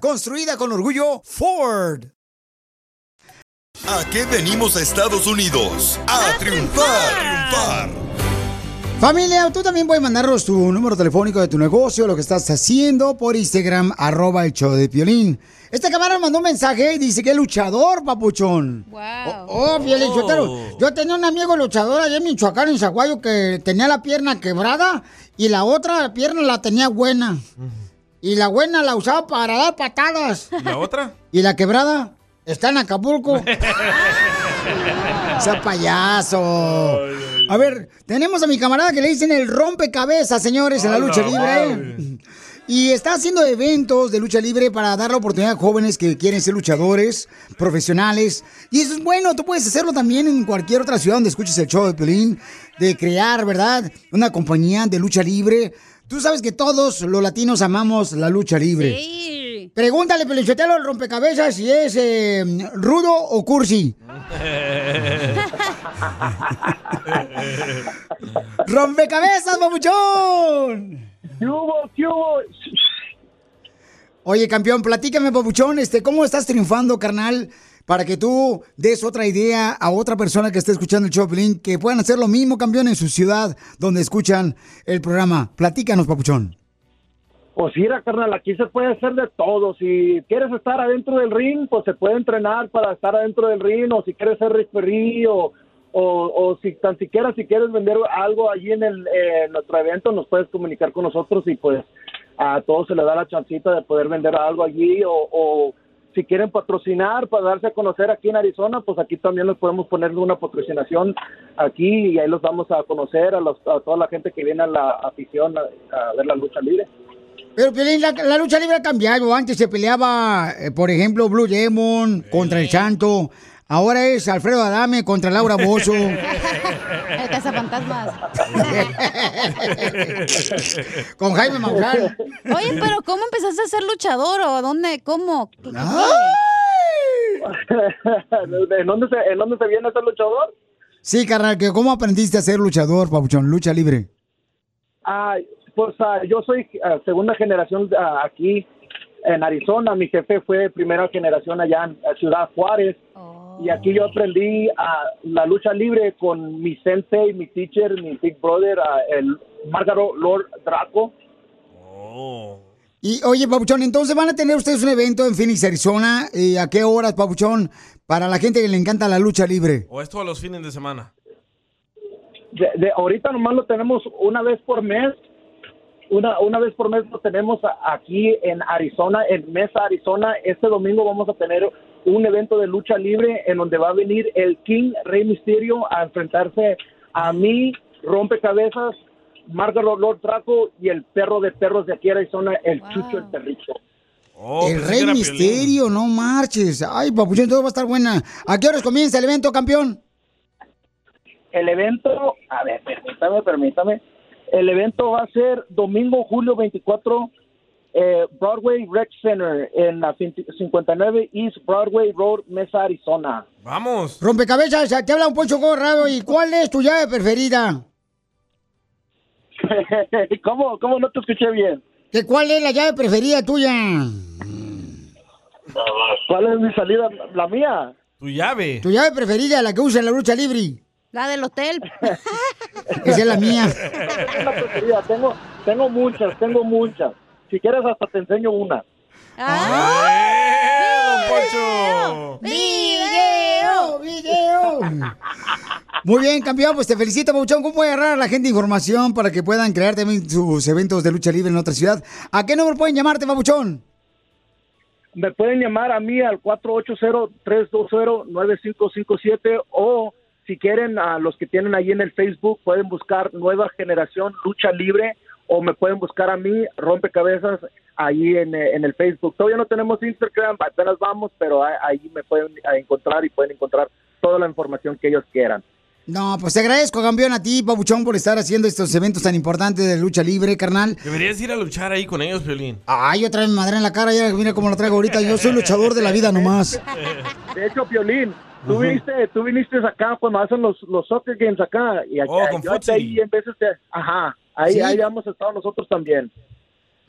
construida con orgullo Ford. ¿A qué venimos a Estados Unidos? A, triunfar, triunfar. Familia, tú también puedes mandarnos tu número telefónico de tu negocio, lo que estás haciendo por Instagram, arroba el show de Piolín. Este camarada mandó un mensaje y dice que es luchador, papuchón. Wow. Oh, Piolín, Sotelo. Yo tenía un amigo luchador allá en Michoacán, en Zaguayo, que tenía la pierna quebrada y la otra pierna la tenía buena. Y la buena la usaba para dar patadas. ¿Y la otra? Y la quebrada está en Acapulco. sea payaso. A ver, tenemos a mi camarada que le dicen el rompecabezas, señores, en la lucha libre. Y está haciendo eventos de lucha libre para dar la oportunidad a jóvenes que quieren ser luchadores profesionales. Y eso es bueno, tú puedes hacerlo también en cualquier otra ciudad donde escuches el show de Pelín, de crear, ¿verdad? Una compañía de lucha libre. Tú sabes que todos los latinos amamos la lucha libre. Sí. Pregúntale, Pelichotelo, el rompecabezas, si es eh, rudo o cursi. ¡Rompecabezas, papuchón! ¿Qué hubo? ¿Qué hubo? Oye, campeón, platícame, papuchón, este, ¿cómo estás triunfando, carnal? Para que tú des otra idea a otra persona que esté escuchando el Choplin, que puedan hacer lo mismo, campeón, en su ciudad donde escuchan el programa. Platícanos, papuchón. Pues mira, carnal, aquí se puede hacer de todo. Si quieres estar adentro del ring, pues se puede entrenar para estar adentro del ring, o si quieres ser referee, o, o, o si tan siquiera si quieres vender algo allí en, el, eh, nuestro evento, nos puedes comunicar con nosotros y pues a todos se les da la chancita de poder vender algo allí, o, o si quieren patrocinar para darse a conocer aquí en Arizona, pues aquí también les podemos poner una patrocinación aquí y ahí los vamos a conocer a, los, a toda la gente que viene a la afición a, a ver la lucha libre. Pero, la, la lucha libre ha cambiado. Antes se peleaba, eh, por ejemplo, Blue Demon contra el Santo. Ahora es Alfredo Adame contra Laura Bozo. El cazafantasmas. Con Jaime Maussan. Oye, pero ¿cómo empezaste a ser luchador o dónde? ¿Cómo? ¿Qué- qué ¿En dónde, se, ¿En dónde se viene ese luchador? Sí, carnal, que ¿cómo aprendiste a ser luchador, papuchón? Lucha libre. Ah, pues ah, yo soy ah, segunda generación ah, aquí en Arizona. Mi jefe fue primera generación allá en Ciudad Juárez. Y aquí yo aprendí la lucha libre con mi sensei, mi teacher, mi big brother, el Margaro Lord Draco. Y oye, Papuchón, entonces van a tener ustedes un evento en Phoenix, Arizona. ¿Y a qué horas, Papuchón? Para la gente que le encanta la lucha libre. ¿O esto a los fines de semana? De, de- ahorita nomás lo tenemos una vez por mes una, una vez por mes lo tenemos aquí en Arizona, en Mesa, Arizona. Este domingo vamos a tener un evento de lucha libre en donde va a venir el King Rey Misterio a enfrentarse a mí, Rompecabezas, Margaret Lord Draco y el perro de perros de aquí en Arizona, el Chucho el Perrito. Oh, el Rey Misterio, no marches. Ay, papuchón, todo va a estar buena. ¿A qué horas comienza el evento, campeón? El evento, a ver, permítame, permítame. El evento va a ser domingo, julio 24, eh, Broadway Rec Center en la 59 East Broadway Road, Mesa, Arizona. Vamos. Rompecabezas, te habla un Poncho Corrado. ¿Y cuál es tu llave preferida? ¿Cómo, ¿Cómo no te escuché bien? ¿Que ¿Cuál es la llave preferida tuya? ¿Cuál es mi salida? La mía. Tu llave. Tu llave preferida, la que usa en la lucha libre. La del hotel. Esa es la mía. Tengo, tengo muchas, tengo muchas. Si quieres hasta te enseño una. ¡Video! ¡Video! Muy bien, campeón, pues te felicito, Pabuchón. ¿Cómo puede agarrar a la gente información para que puedan crear también sus eventos de lucha libre en otra ciudad? ¿A qué número pueden llamarte, Pabuchón? Me pueden llamar a mí al 480-320-9557 o si quieren a los que tienen ahí en el Facebook pueden buscar Nueva Generación Lucha Libre o me pueden buscar a mí Rompecabezas ahí en, eh, en el Facebook. Todavía no tenemos Instagram, apenas vamos, pero ahí, me pueden encontrar y pueden encontrar toda la información que ellos quieran. No, pues te agradezco, campeón, a ti, Pabuchón, por estar haciendo estos eventos tan importantes de lucha libre, carnal. Deberías ir a luchar ahí con ellos, Violín. Ay, otra vez me madre en la cara, ya mira cómo lo traigo ahorita. Yo soy luchador de la vida nomás. De hecho, Piolín, tú viniste, tú viniste acá cuando hacen los, los soccer games acá y acá, Oh, con yo ahí en veces te, ajá, ahí, Sí. ahí hemos estado nosotros también.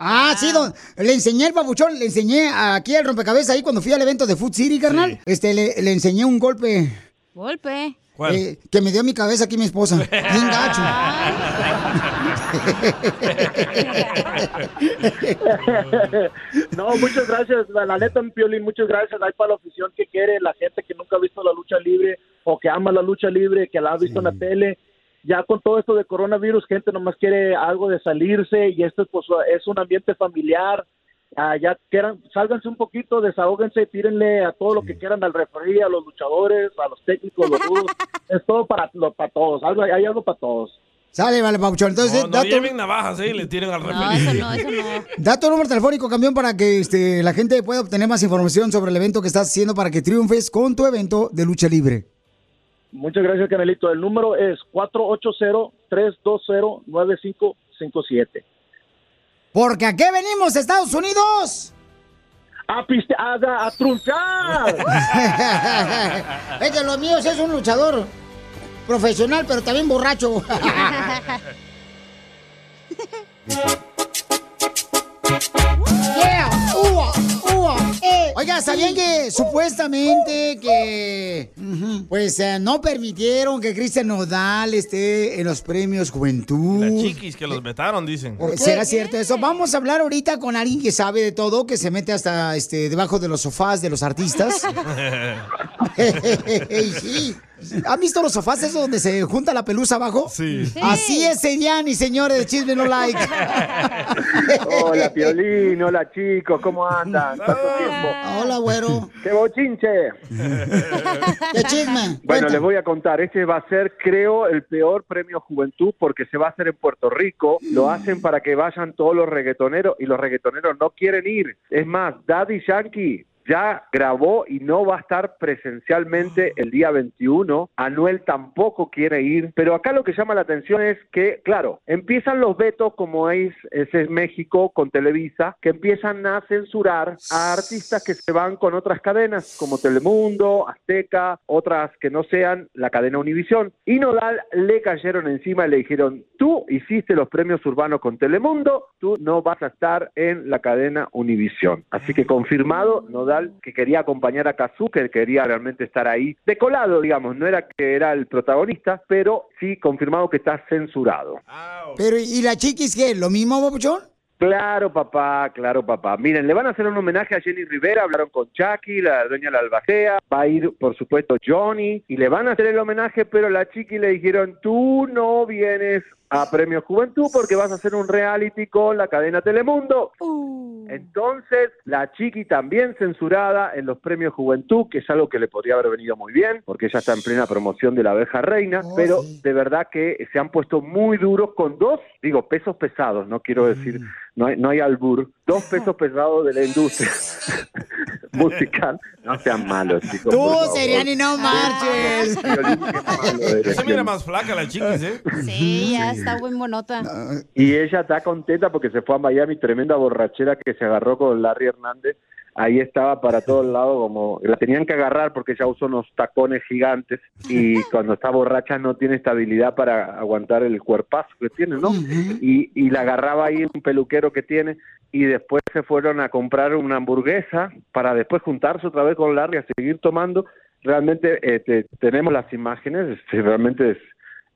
Ah, sí, don, le enseñé el papuchón, le enseñé aquí al rompecabezas ahí cuando fui al evento de Food City, carnal. Este, le, le enseñé un golpe Golpe. eh, que me dio mi cabeza aquí mi esposa. Bien gacho. no, muchas gracias, la, la neta, mi Piolín, muchas gracias. Hay para la afición que quiere, la gente que nunca ha visto la lucha libre o que ama la lucha libre, que la ha visto en la tele. Ya con todo esto de coronavirus, gente nomás quiere algo de salirse y esto pues, es un ambiente familiar. Ah, ya quieran, sálganse un poquito, desahóguense, tírenle a todo lo que quieran al referí, a los luchadores, a los técnicos, los rudos. es todo para, lo- para todos, algo, hay algo para todos. Sale, vale, papuchón. Entonces, No, no da, lleven navajas, ¿eh? Y le tiren al refri. da tu número telefónico, campeón, para que este, la gente pueda obtener más información sobre el evento que estás haciendo para que triunfes con tu evento de lucha libre. Muchas gracias, Canelito. El número es 480-320-9557. Porque aquí venimos, Estados Unidos. A piste, a, a, a trunchar. es de los míos, es un luchador profesional, pero también borracho. Yeah, eh. Oiga, ¿sabían que supuestamente que pues eh, no permitieron que Cristian Nodal esté en los premios Juventud? Las chiquis que los vetaron, dicen. ¿Será cierto eso? Vamos a hablar ahorita con alguien que sabe de todo, que se mete hasta este debajo de los sofás de los artistas. Sí. ¿Han visto los sofás esos donde se junta la pelusa abajo? Sí. Así es, serían y señores de Chisme No Like. Hola, Piolín. Hola, chicos. ¿Cómo andan? ¿Cuánto tiempo? Hola, güero. ¡Qué bochinche! ¿Qué chisme? Bueno, les voy a contar. Este va a ser, creo, el peor premio Juventud porque se va a hacer en Puerto Rico. Lo hacen para que vayan todos los reggaetoneros y los reggaetoneros no quieren ir. Es más, Daddy Yankee ya grabó y no va a estar presencialmente el día 21. Anuel tampoco quiere ir. Pero acá lo que llama la atención es que, claro, empiezan los vetos como es, es México con Televisa, que empiezan a censurar a artistas que se van con otras cadenas como Telemundo, Azteca, otras que no sean la cadena Univisión. Y Nodal le cayeron encima y le dijeron, tú hiciste los premios urbanos con Telemundo, tú no vas a estar en la cadena Univisión. Así que confirmado, Nodal que quería acompañar a Kazu, que quería realmente estar ahí de colado, digamos, no era que era el protagonista, pero sí confirmado que está censurado. Pero, ¿y la chiquis qué? ¿Lo mismo, papuchón? Claro, papá, claro, papá. Miren, le van a hacer un homenaje a Jenny Rivera, hablaron con Chucky, la dueña de la albacea, va a ir, por supuesto, Johnny, y le van a hacer el homenaje, pero a la chiqui le dijeron, tú no vienes a Premio Juventud porque vas a hacer un reality con la cadena Telemundo. Entonces, la chiqui también censurada en los Premios Juventud, que es algo que le podría haber venido muy bien, porque ella está en plena promoción de la abeja reina, pero de verdad que se han puesto muy duros con dos, digo, pesos pesados, no quiero decir, no hay, no hay albur, dos pesos pesados de la industria musical. No sean malos, chicos. Tú. Seriani, no marches. Se mira más flaca la chiquis, ¿eh? Sí, ya está muy monota. Y ella está contenta porque se fue a Miami, tremenda borrachera que se agarró con Larry Hernández. Ahí estaba para todos lados, como la tenían que agarrar porque ella usó unos tacones gigantes y cuando está borracha no tiene estabilidad para aguantar el cuerpazo que tiene, ¿no? Y, y la agarraba ahí un peluquero que tiene y después se fueron a comprar una hamburguesa para después juntarse otra vez con Larry a seguir tomando. Realmente eh, te- tenemos las imágenes, este, realmente es,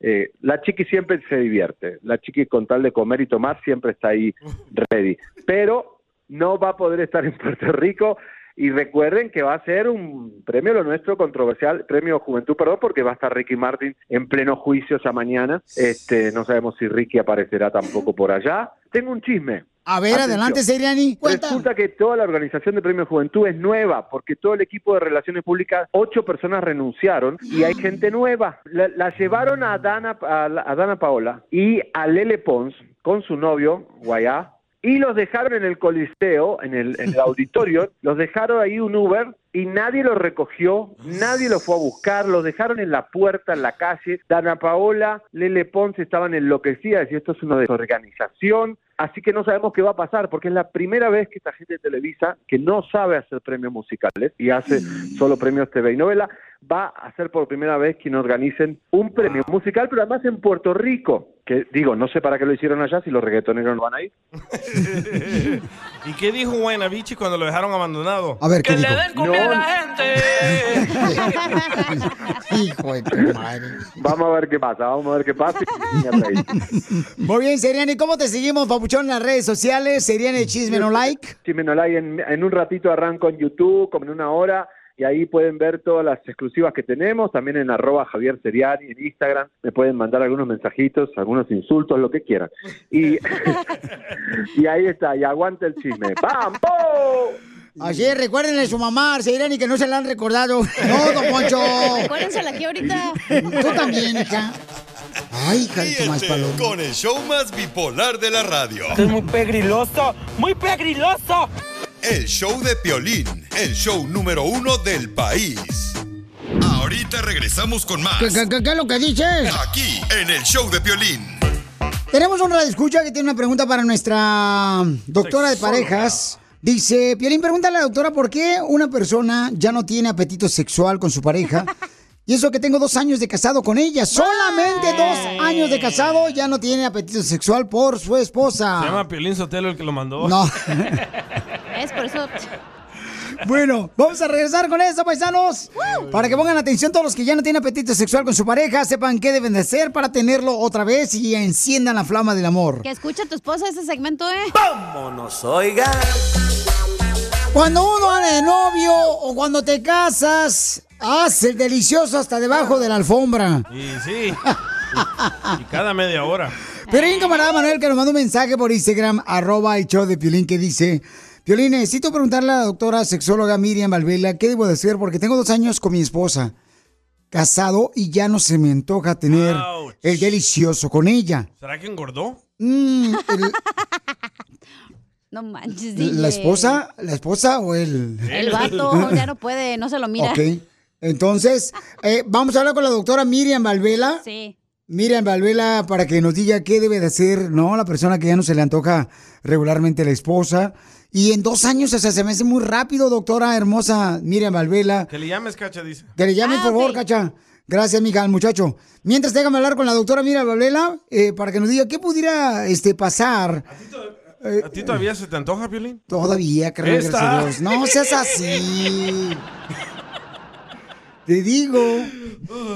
eh, la chiqui siempre se divierte. La chiqui con tal de comer y tomar siempre está ahí ready. Pero no va a poder estar en Puerto Rico y recuerden que va a ser un premio lo nuestro controversial, premio Juventud, perdón, porque va a estar Ricky Martin en pleno juicio esa mañana. Este, no sabemos si Ricky aparecerá tampoco por allá. Tengo un chisme. A ver, adelante, Seriani. Cuenta. Resulta que toda la organización de Premio Juventud es nueva, porque todo el equipo de Relaciones Públicas, ocho personas renunciaron y hay gente nueva. La, la llevaron a Dana, a, a Dana Paola y a Lele Pons con su novio, Guayá, y los dejaron en el coliseo, en el, en el auditorio, los dejaron ahí un Uber y nadie los recogió, nadie los fue a buscar, los dejaron en la puerta, en la calle. Dana Paola, Lele Pons estaban enloquecidas y esto es una desorganización. Así que no sabemos qué va a pasar, porque es la primera vez que esta gente de Televisa, que no sabe hacer premios musicales y hace solo premios TV y novela, va a hacer por primera vez que organicen un premio musical, pero además en Puerto Rico. Que digo, no sé para qué lo hicieron allá si los reggaetoneros no van a ir. ¿Y qué dijo Guaynabichi cuando lo dejaron abandonado? A ver, ¿qué ¡Que le dijo? den comida a la gente! Hijo de tu madre. Vamos a ver qué pasa, vamos a ver qué pasa. Muy bien, Seriani, ¿cómo te seguimos, papuchón, en las redes sociales? Seriani Chisme No Like. Chisme no like, en, en un ratito arranco en YouTube, como en una hora, y ahí pueden ver todas las exclusivas que tenemos, también en arroba Javier Seriani, en Instagram, me pueden mandar algunos mensajitos, algunos insultos, lo que quieran. Y, y ahí está, y aguanta el chisme. ¡Vamos! Así es, recuérdenle a su mamá, Seriani, que no se la han recordado. No, don Poncho. Recuérdensela aquí ahorita. Tú también, hija. Ay, hija más paloma. con el show más bipolar de la radio. Es muy pegriloso, muy pegriloso. El show de Piolín, el show número uno del país. Ahorita regresamos con más. ¿Qué, qué- qué- qué es lo que dices? Aquí, en el show de Piolín. Tenemos un escucha que tiene una pregunta para nuestra doctora de parejas. Dice, Piolín, pregúntale a la doctora por qué una persona ya no tiene apetito sexual con su pareja. Y eso que tengo dos años de casado con ella. Solamente dos años de casado ya no tiene apetito sexual por su esposa. Se llama Piolín Sotelo el que lo mandó. No. Es por eso. Bueno, vamos a regresar con eso, paisanos. Para que pongan atención todos los que ya no tienen apetito sexual con su pareja, sepan qué deben de hacer para tenerlo otra vez y enciendan la flama del amor. Que escucha tu esposa ese segmento, ¿eh? Vámonos, oiga. Cuando uno anda de novio o cuando te casas, hace el delicioso hasta debajo de la alfombra. Y sí. Y cada media hora. Pero hay un camarada Manuel que nos mandó un mensaje por Instagram, arroba el show de Piolín, que dice, Piolín, necesito preguntarle a la doctora sexóloga Miriam Valvela qué debo de hacer porque tengo dos años con mi esposa, casado y ya no se me antoja tener el delicioso con ella. ¿Será que engordó? Mm, el- No manches, DJ. ¿La esposa? ¿La esposa o el...? El vato ya no puede, no se lo mira. Ok. Entonces, eh, vamos a hablar con la doctora Miriam Valvela. Sí. Miriam Valvela para que nos diga qué debe de hacer, ¿no? La persona que ya no se le antoja regularmente la esposa. Y en dos años, o sea, se me hace muy rápido, doctora hermosa Miriam Valvela. Que le llames, cacha, dice. Que le Ah, llames, por favor, cacha. Gracias, mija, al muchacho. Mientras, déjame hablar con la doctora Miriam Valvela eh, para que nos diga qué pudiera este, pasar. ¿A ti todavía se te antoja, Piolín? Todavía, Esta. gracias a Dios. No seas así. Te digo.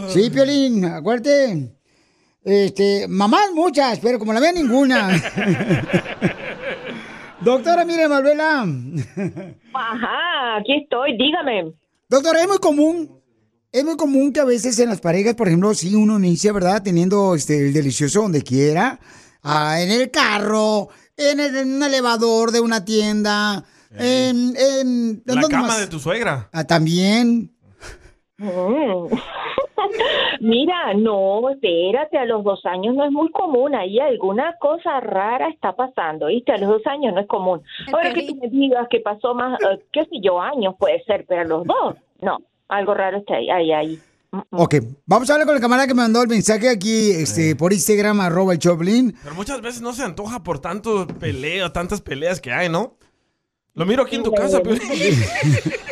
Sí, Piolín, acuérdate. Este, mamás muchas, pero como la vea ninguna. Doctora, mire, Malvela. Ajá, aquí estoy, dígame. Doctora, es muy común Es muy común que a veces en las parejas, por ejemplo, si uno inicia, ¿verdad? Teniendo este, el delicioso donde quiera, ah, en el carro, en, el- en un elevador de una tienda, en, en La ¿dónde cama más? de tu suegra. Ah, también. Mm. Mira, no, espérate, a los dos años no es muy común, ahí alguna cosa rara está pasando, ¿viste? A los dos años no es común. Ahora que tú me digas que pasó más, eh, qué sé yo, años puede ser, pero a los dos, no, algo raro está ahí, ahí, ahí. Ok, vamos a hablar con el camarada que me mandó el mensaje aquí este, por Instagram, arroba el Choplin. Pero muchas veces no se antoja por tanto peleo, tantas peleas que hay, ¿no? Lo miro aquí en tu casa, Piolín.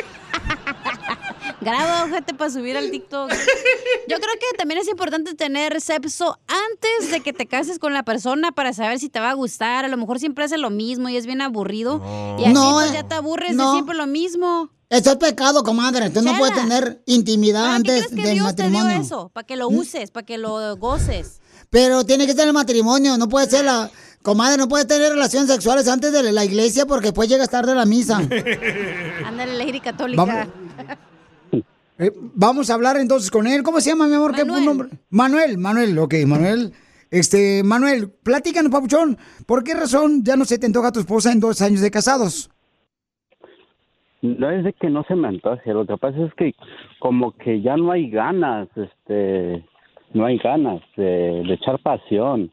Graba, ojete, para subir al TikTok. Yo creo que también es importante tener sexo antes de que te cases con la persona para saber si te va a gustar. A lo mejor siempre hace lo mismo y es bien aburrido. Y así No, pues ya te aburres no. de siempre lo mismo. Eso es pecado, comadre. Usted no Chela. puede tener intimidad antes ¿Crees que del Dios te dio matrimonio. eso? Para que lo uses, para que lo goces. Pero tiene que ser el matrimonio, no puede ser la... Comadre, no puede tener relaciones sexuales antes de la iglesia porque después llegas tarde a la misa. Ándale, la iglesia católica. Vamos. Eh, vamos a hablar entonces con él. ¿Cómo se llama, mi amor? ¿Qué nombre? Manuel, Manuel, ok, Manuel. Este, Manuel, platícanos, papuchón, ¿por qué razón ya no se te antoja a tu esposa en dos años de casados? No es de que no se me antoje, lo que pasa es que como que ya no hay ganas, este, no hay ganas de, de echar pasión.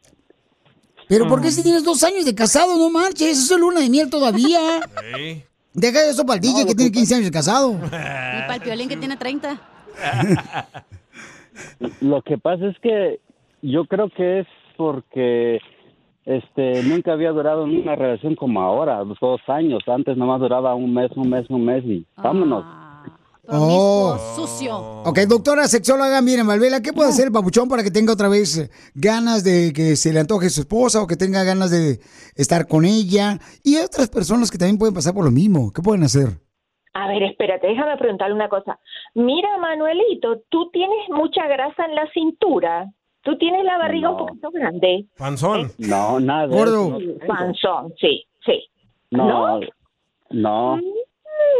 Pero ¿por qué si tienes dos años de casado? No marches, eso es luna de miel todavía. Deja eso para el DJ que tiene 15 años casado. Y para el piolín que tiene 30. Lo que pasa es que yo creo que es porque este nunca había durado una relación como ahora, dos años. Antes nomás duraba un mes, un mes, un mes y vámonos. Oh. Sucio. Ok, doctora sexóloga, miren, Valvela, ¿qué puede hacer el papuchón para que tenga otra vez eh, ganas de que se le antoje su esposa o que tenga ganas de estar con ella? Y hay otras personas que también pueden pasar por lo mismo. ¿Qué pueden hacer? A ver, espérate, déjame preguntarle una cosa. Mira, Manuelito, tú tienes mucha grasa en la cintura. Tú tienes la barriga un poquito grande. Panzón. No, nada. Gordo. no, Panzón, sí, sí. No, no. Mm,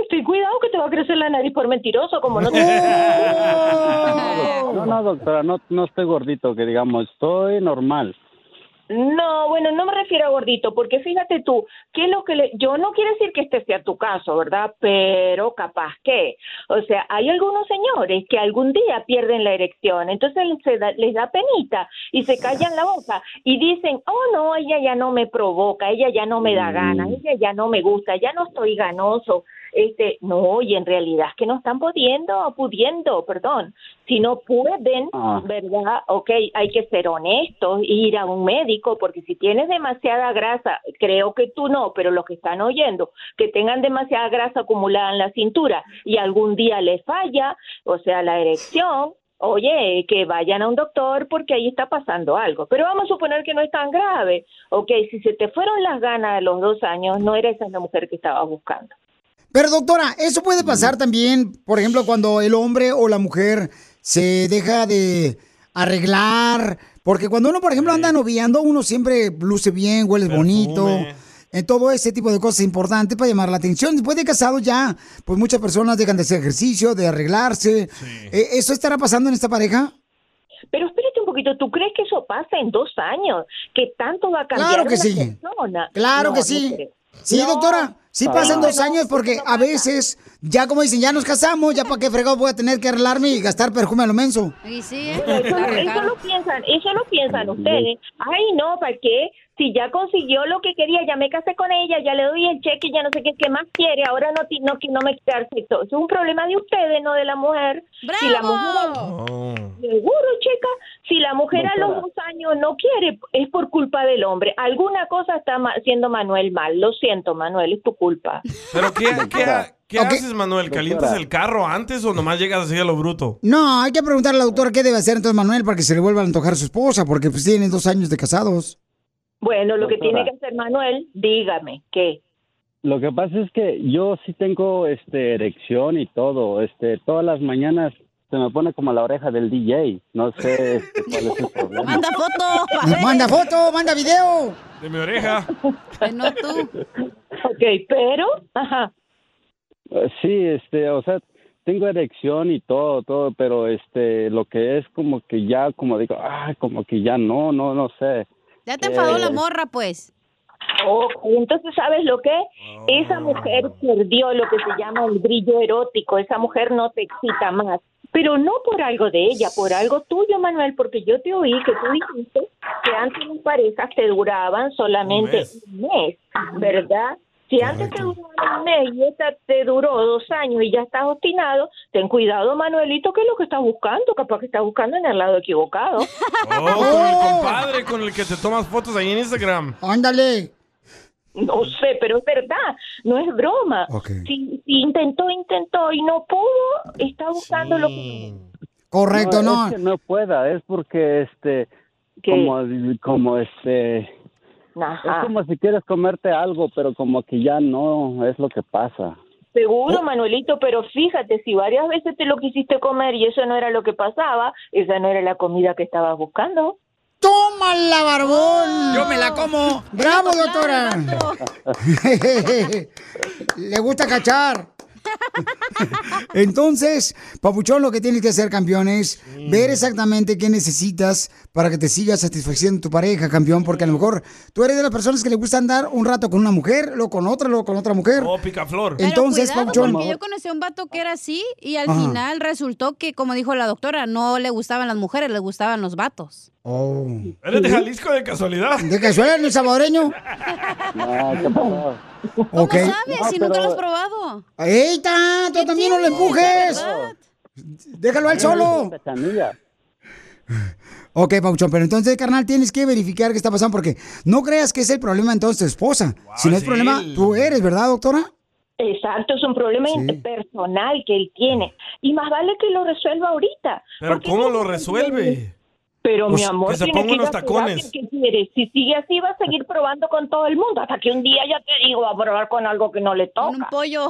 Ten cuidado que te va a crecer la nariz por mentiroso, como no te... No, no, doctora, no, no estoy gordito, que digamos, estoy normal. No, bueno, no me refiero a gordito, porque fíjate tú, ¿qué es lo que le... Yo no quiero decir que este sea tu caso, ¿verdad? Pero capaz que, o sea, hay algunos señores que algún día pierden la erección, entonces se da- les da penita y se callan la boca y dicen, oh no, ella ya no me provoca, ella ya no me da ganas, ella ya no me gusta, ya no estoy ganoso. Este, no, y en realidad es que no están pudiendo, pudiendo, perdón. Si no pueden, Ah. ¿verdad? Ok, hay que ser honestos, ir a un médico, porque si tienes demasiada grasa, creo que tú no, pero los que están oyendo, que tengan demasiada grasa acumulada en la cintura y algún día les falla, o sea, la erección, oye, que vayan a un doctor porque ahí está pasando algo. Pero vamos a suponer que no es tan grave. Ok, si se te fueron las ganas a los dos años, no eres esa la mujer que estabas buscando. Pero doctora, eso puede pasar también, por ejemplo, cuando el hombre o la mujer se deja de arreglar, porque cuando uno, por ejemplo, anda noviando, uno siempre luce bien, huele bonito. En todo ese tipo de cosas importantes para llamar la atención. Después de casado ya, pues muchas personas dejan de hacer ejercicio, de arreglarse. Eh, ¿Eso estará pasando en esta pareja? Pero espérate un poquito, ¿tú crees que eso pasa en dos años? ¿Que tanto va a cambiar Claro que una sí. persona? Claro No, que sí. Sí, No. doctora. Sí pasan dos años porque a veces, ya como dicen, ya nos casamos, ya para qué fregado voy a tener que arreglarme y gastar perfume a lo menso. Y sí, ¿eh? Bueno, eso, eso lo piensan, eso lo piensan ustedes. Ay, no, ¿para qué? Si ya consiguió lo que quería, ya me casé con ella, ya le doy el cheque, ya no sé qué, qué más quiere, ahora no, no, que no me quiere dar sexo. Es un problema de ustedes, no de la mujer. Si la mujer, seguro, chica, si la mujer a los dos años no quiere, es por culpa del hombre. Alguna cosa está ma- haciendo Manuel mal. Lo siento, Manuel, es tu culpa. ¿Pero qué, qué, qué Ok. haces, Manuel? ¿Calientas el carro antes o nomás llegas así a lo bruto? No, hay que preguntarle a la doctora qué debe hacer entonces Manuel para que se le vuelva a antojar a su esposa, porque pues tienen dos años de casados. Bueno, lo que tiene que hacer Manuel, dígame, ¿qué? Lo que pasa es que yo sí tengo este erección y todo, este todas las mañanas se me pone como la oreja del DJ, no sé este, cuál es el problema. Manda foto. Manda foto, manda video. De mi oreja. No tú. Ok, pero, ajá. Sí, este, o sea, tengo erección y todo, todo, pero este, lo que es como que ya, como digo, ah, como que ya no, no, no sé. Ya te enfadó Eh, la morra, pues. Oh, entonces, ¿sabes lo que? Esa mujer perdió lo que se llama el brillo erótico. Esa mujer no te excita más. Pero no por algo de ella, por algo tuyo, Manuel, porque yo te oí que tú dijiste que antes las parejas te duraban solamente un mes, ¿verdad? Si antes te duraba un mes y esta te duró dos años y ya estás obstinado, ten cuidado, Manuelito, que es lo que estás buscando. Capaz que estás buscando en el lado equivocado. Oh, con el compadre con el que te tomas fotos ahí en Instagram. Ándale. No sé, pero es verdad, no es broma. Si, si intentó, intentó y no pudo, está buscando lo que... Correcto, no. Es que no pueda, es porque este, ¿Qué? como, como este, Ajá. es como si quieres comerte algo, pero como que ya no es lo que pasa. Seguro, Manuelito, pero fíjate, si varias veces te lo quisiste comer y eso no era lo que pasaba, esa no era la comida que estabas buscando. ¡Tómala, barbón! Yo me la como. ¡Bravo, doctora! Le gusta cachar. Entonces, Papuchón, lo que tienes que hacer, campeón, es ver exactamente qué necesitas para que te siga satisfaciendo tu pareja, campeón, porque a lo mejor tú eres de las personas que le gusta andar un rato con una mujer, luego con otra, luego con otra mujer. Oh, picaflor. Entonces, Cuidado, Papuchón. porque yo conocí a un vato que era así y al Ajá. final resultó que, como dijo la doctora, no le gustaban las mujeres, le gustaban los vatos. Oh. ¿Eres de Jalisco de casualidad? ¿De casualidad, el salvadoreño? No, ¿qué pasó? Ok. ¿Sabes? si nunca lo has probado. ¡Eita! ¡Tú también no lo empujes! Déjalo al solo. Ok, Pauchón, pero entonces, carnal, tienes que verificar qué está pasando porque no creas que es el problema entonces tu esposa. si no es sí. problema, tú eres, ¿verdad, doctora? Exacto, es un problema Sí. personal que él tiene. Y más vale que lo resuelva ahorita. Pero ¿cómo lo resuelve? Pero Pues, mi amor, que se tiene ponga ir unos a tacones. ¿Qué quieres? Si sigue así, va a seguir probando con todo el mundo. Hasta que un día ya te digo, va a probar con algo que no le toca. un pollo.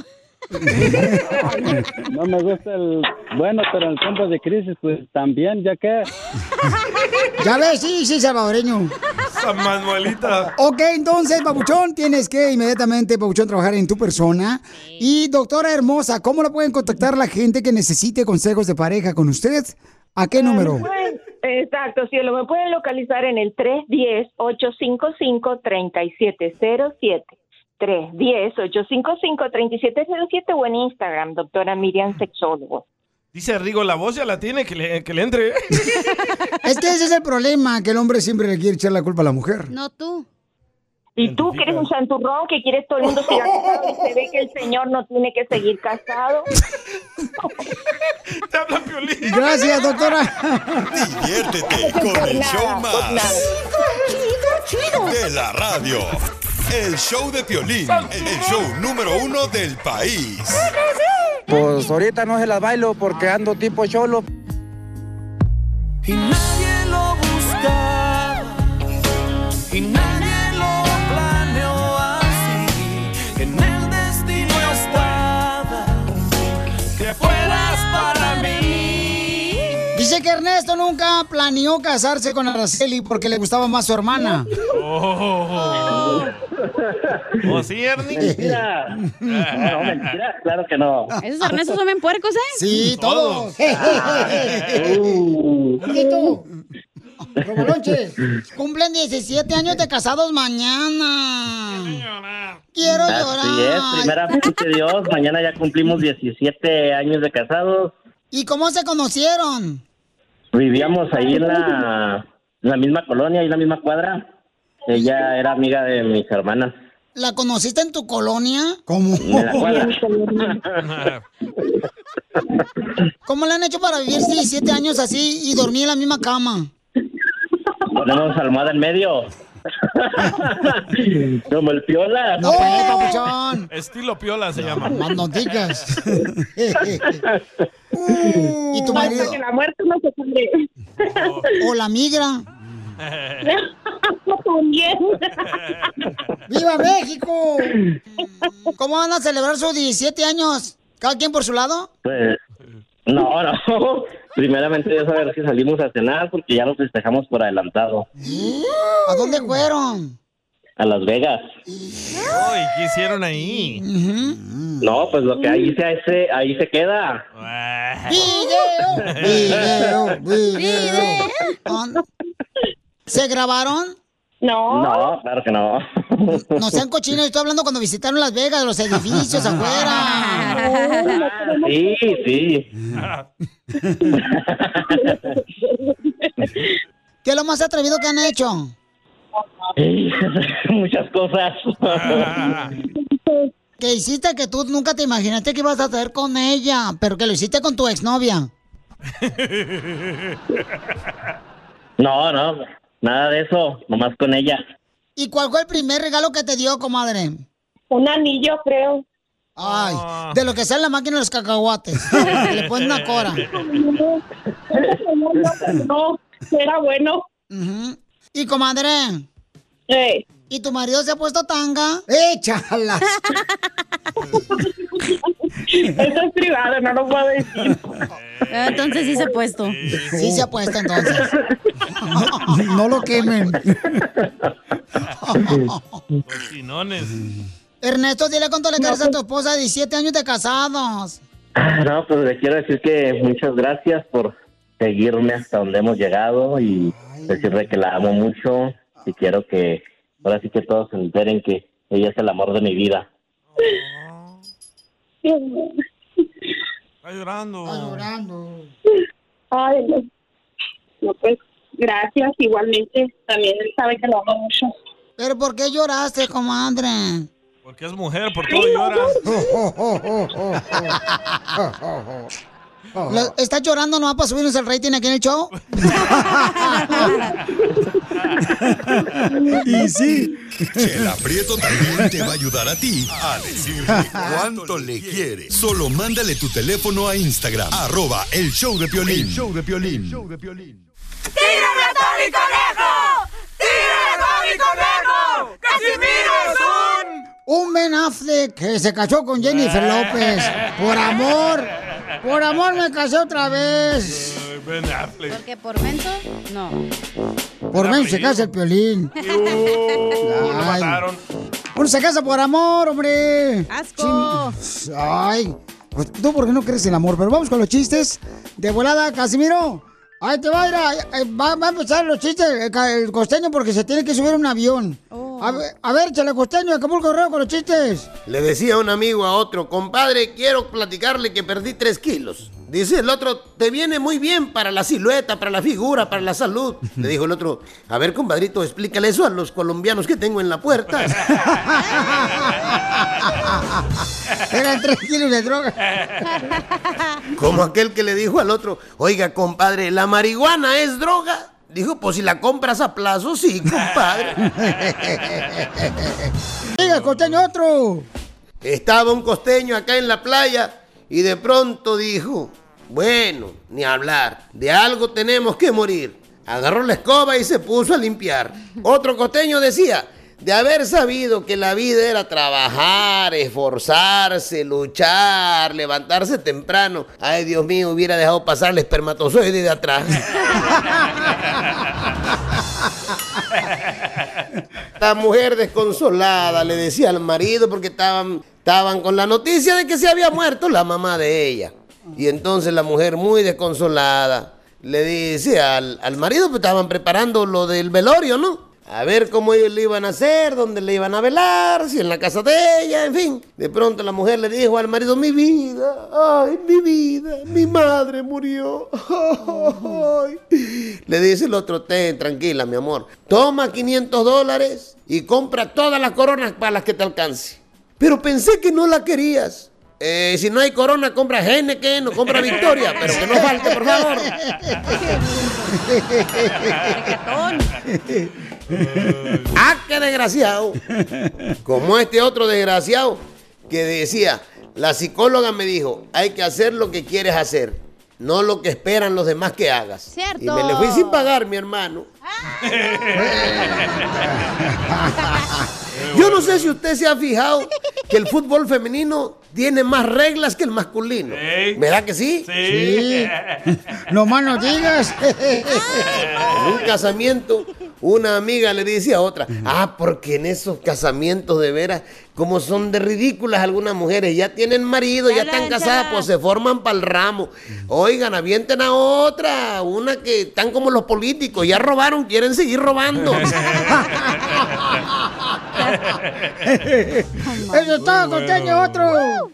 No me gusta el, bueno, pero en tiempos de crisis, pues también, ya que. Ya ves, sí, sí, salvadoreño. San Manuelita. Ok, entonces, Papuchón, tienes que inmediatamente, Papuchón, trabajar en tu persona. Y, doctora hermosa, ¿cómo la pueden contactar la gente que necesite consejos de pareja con usted? ¿A qué número? Pues, Exacto, cielo, me pueden localizar en el 310-855-3707. 310-855-3707 o en Instagram, doctora Miriam Sexólogo. Dice Rigo, la voz ya la tiene, que le, que le entre. Es que ese es el problema, que el hombre siempre le quiere echar la culpa a la mujer. No tú. Y tú que eres un santurrón, que quieres todo el mundo siga casado y se ve que el señor no tiene que seguir casado. Gracias, doctora. Diviértete con el show más de la radio. El show de Piolín, el show número uno del país. Pues ahorita no se las bailo porque ando tipo cholo. Y nadie lo buscaba y nadie Dice que Ernesto nunca planeó casarse con Araceli porque le gustaba más su hermana. Oh. ¿O sí, Ernie? Mentira. No, mentira, claro que no. Esos Ernestos son bien puercos, ¿eh? Sí, todos. Uh. Poquito. Robalonche, cumplen 17 años de casados mañana. Quiero Así es, llorar. primeramente Dios, mañana ya cumplimos 17 años de casados. ¿Y cómo se conocieron? Vivíamos ahí en la, en la misma colonia, ahí en la misma cuadra. Ella era amiga de mis hermanas. ¿La conociste en tu colonia? ¿Cómo? En la cuadra. ¿Cómo le han hecho para vivir 17 años así y dormir en la misma cama? Ponemos almohada en medio. Como el piola. No, pues, papuchón. Estilo piola se llama. Más noticias. ¿Y tu marido? Que la muerte no se cubre. ¿O la migra? ¡Viva México! ¿Cómo van a celebrar sus 17 años? ¿Cada quien por su lado? Pues, no, no. Primeramente Dios a ver si salimos a cenar porque ya lo festejamos por adelantado. ¿A dónde fueron? a Las Vegas. Ay, ¿qué hicieron ahí? No, pues lo que ahí se hace, ahí se queda. Video, video, video. ¿Se grabaron? No. No, claro que no. No sean cochinos, estoy hablando cuando visitaron Las Vegas, los edificios afuera. Sí, sí. ¿Qué es lo más atrevido que han hecho? Muchas cosas. Que hiciste que tú nunca te imaginaste que ibas a hacer con ella, pero que lo hiciste con tu exnovia. No, no, nada de eso, nomás con ella. ¿Y cuál fue el primer regalo que te dio, comadre? Un anillo, creo. Ay, de lo que en la máquina de los cacahuates. Le ponen una cora. No, era bueno. ¿Y comadre? ¿Y tu marido se ha puesto tanga? ¡Échalas! Eso es privado, no lo puedo decir. Entonces sí se ha puesto. Sí se ha puesto entonces. No lo quemen. Cochinones. Ernesto, dile cuánto le quieres a tu esposa de 17 años de casados. Ah, No, pues le quiero decir que muchas gracias por seguirme hasta donde hemos llegado y decirle que la amo mucho y quiero que ahora sí que todos se enteren que ella es el amor de mi vida. Está llorando. Está llorando. Ay, no. No, pues, gracias. Igualmente, también él sabe que lo amo mucho. ¿Pero por qué lloraste, comadre? Porque es mujer, por todo llora. Lo- ¿Estás llorando nomás para subirnos el rating aquí en el show? Y sí. Chela Prieto también te va a ayudar a ti a decirle cuánto le quiere. Solo mándale tu teléfono a Instagram, arroba el show de Piolín. El show de Piolín. ¡Tírame a Tony Conejo! ¡Tírame a Tony Conejo! ¡Casimiro es un... Un Ben Affleck que se casó con Jennifer López. Por amor. Por amor me casé otra vez. Ben Affleck. ¿Por mento? No. Por menos se casa el piolín. lo Ay. mataron. Uno se casa por amor, hombre. ¡Asco! Ay. Pues tú, ¿por qué no crees en el amor? Pero vamos con los chistes. De volada, Casimiro. Ahí te va a ir a, eh, va, va a empezar los chistes el, ca- el costeño porque se tiene que subir a un avión. A ver, a ver, chale costeño, Acapulco Correo con los chistes. Le decía un amigo a otro, compadre, quiero platicarle que perdí tres kilos. Dice el otro, te viene muy bien para la silueta, para la figura, para la salud. Le dijo el otro, a ver, compadrito, explícale eso a los colombianos que tengo en la puerta. Eran tres kilos de droga. Como aquel que le dijo al otro, oiga, compadre, ¿la marihuana es droga? Dijo, pues si la compras a plazo, sí, compadre. Diga, costeño, otro. Estaba un costeño acá en la playa y de pronto dijo, bueno, ni hablar, de algo tenemos que morir. Agarró la escoba y se puso a limpiar. Otro costeño decía, de haber sabido que la vida era trabajar, esforzarse, luchar, levantarse temprano, ay Dios mío, hubiera dejado pasar el espermatozoide de atrás. La mujer desconsolada le decía al marido porque estaban, estaban con la noticia de que se había muerto la mamá de ella. Y entonces la mujer muy desconsolada le dice al, al marido, pues estaban preparando lo del velorio, ¿no? A ver cómo ellos le iban a hacer, dónde le iban a velar, si en la casa de ella, en fin. De pronto la mujer le dijo al marido, mi vida, ay, mi vida, mi madre murió. Ay. Le dice el otro, ten, tranquila, mi amor. Toma 500 dólares y compra todas las coronas para las que te alcance. Pero pensé que no la querías. Eh, si no hay corona, compra Heineken o compra Victoria, pero que no falte, por favor. ¡Ah, qué desgraciado! Como este otro desgraciado que decía, la psicóloga me dijo, hay que hacer lo que quieres hacer, no lo que esperan los demás que hagas. Cierto. Y me le fui sin pagar, mi hermano. Yo no sé si usted se ha fijado que el fútbol femenino tiene más reglas que el masculino. ¿Verdad que sí? Sí. No más no digas. En un casamiento, una amiga le dice a otra, ah, porque en esos casamientos de veras, como son de ridículas algunas mujeres, ya tienen marido, ya están casadas, pues se forman para el ramo. Oigan, avienten a otra, una que están como los políticos, ya robaron, quieren seguir robando. Eso está, costeño, otro.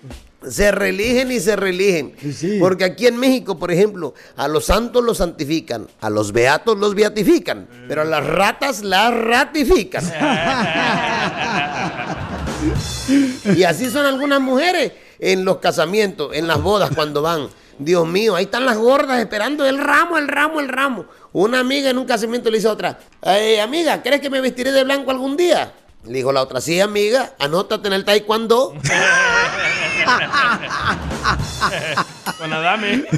Se religen y se religen. Porque aquí en México, por ejemplo, a los santos los santifican, a los beatos los beatifican, pero a las ratas las ratifican. y así son algunas mujeres en los casamientos, en las bodas cuando van. Dios mío, ahí están las gordas esperando el ramo, el ramo, el ramo. Una amiga en un casamiento le dice a otra, "Eh, amiga, ¿crees que me vestiré de blanco algún día? Le dijo la otra, sí, amiga, anótate en el taekwondo. Con Adame.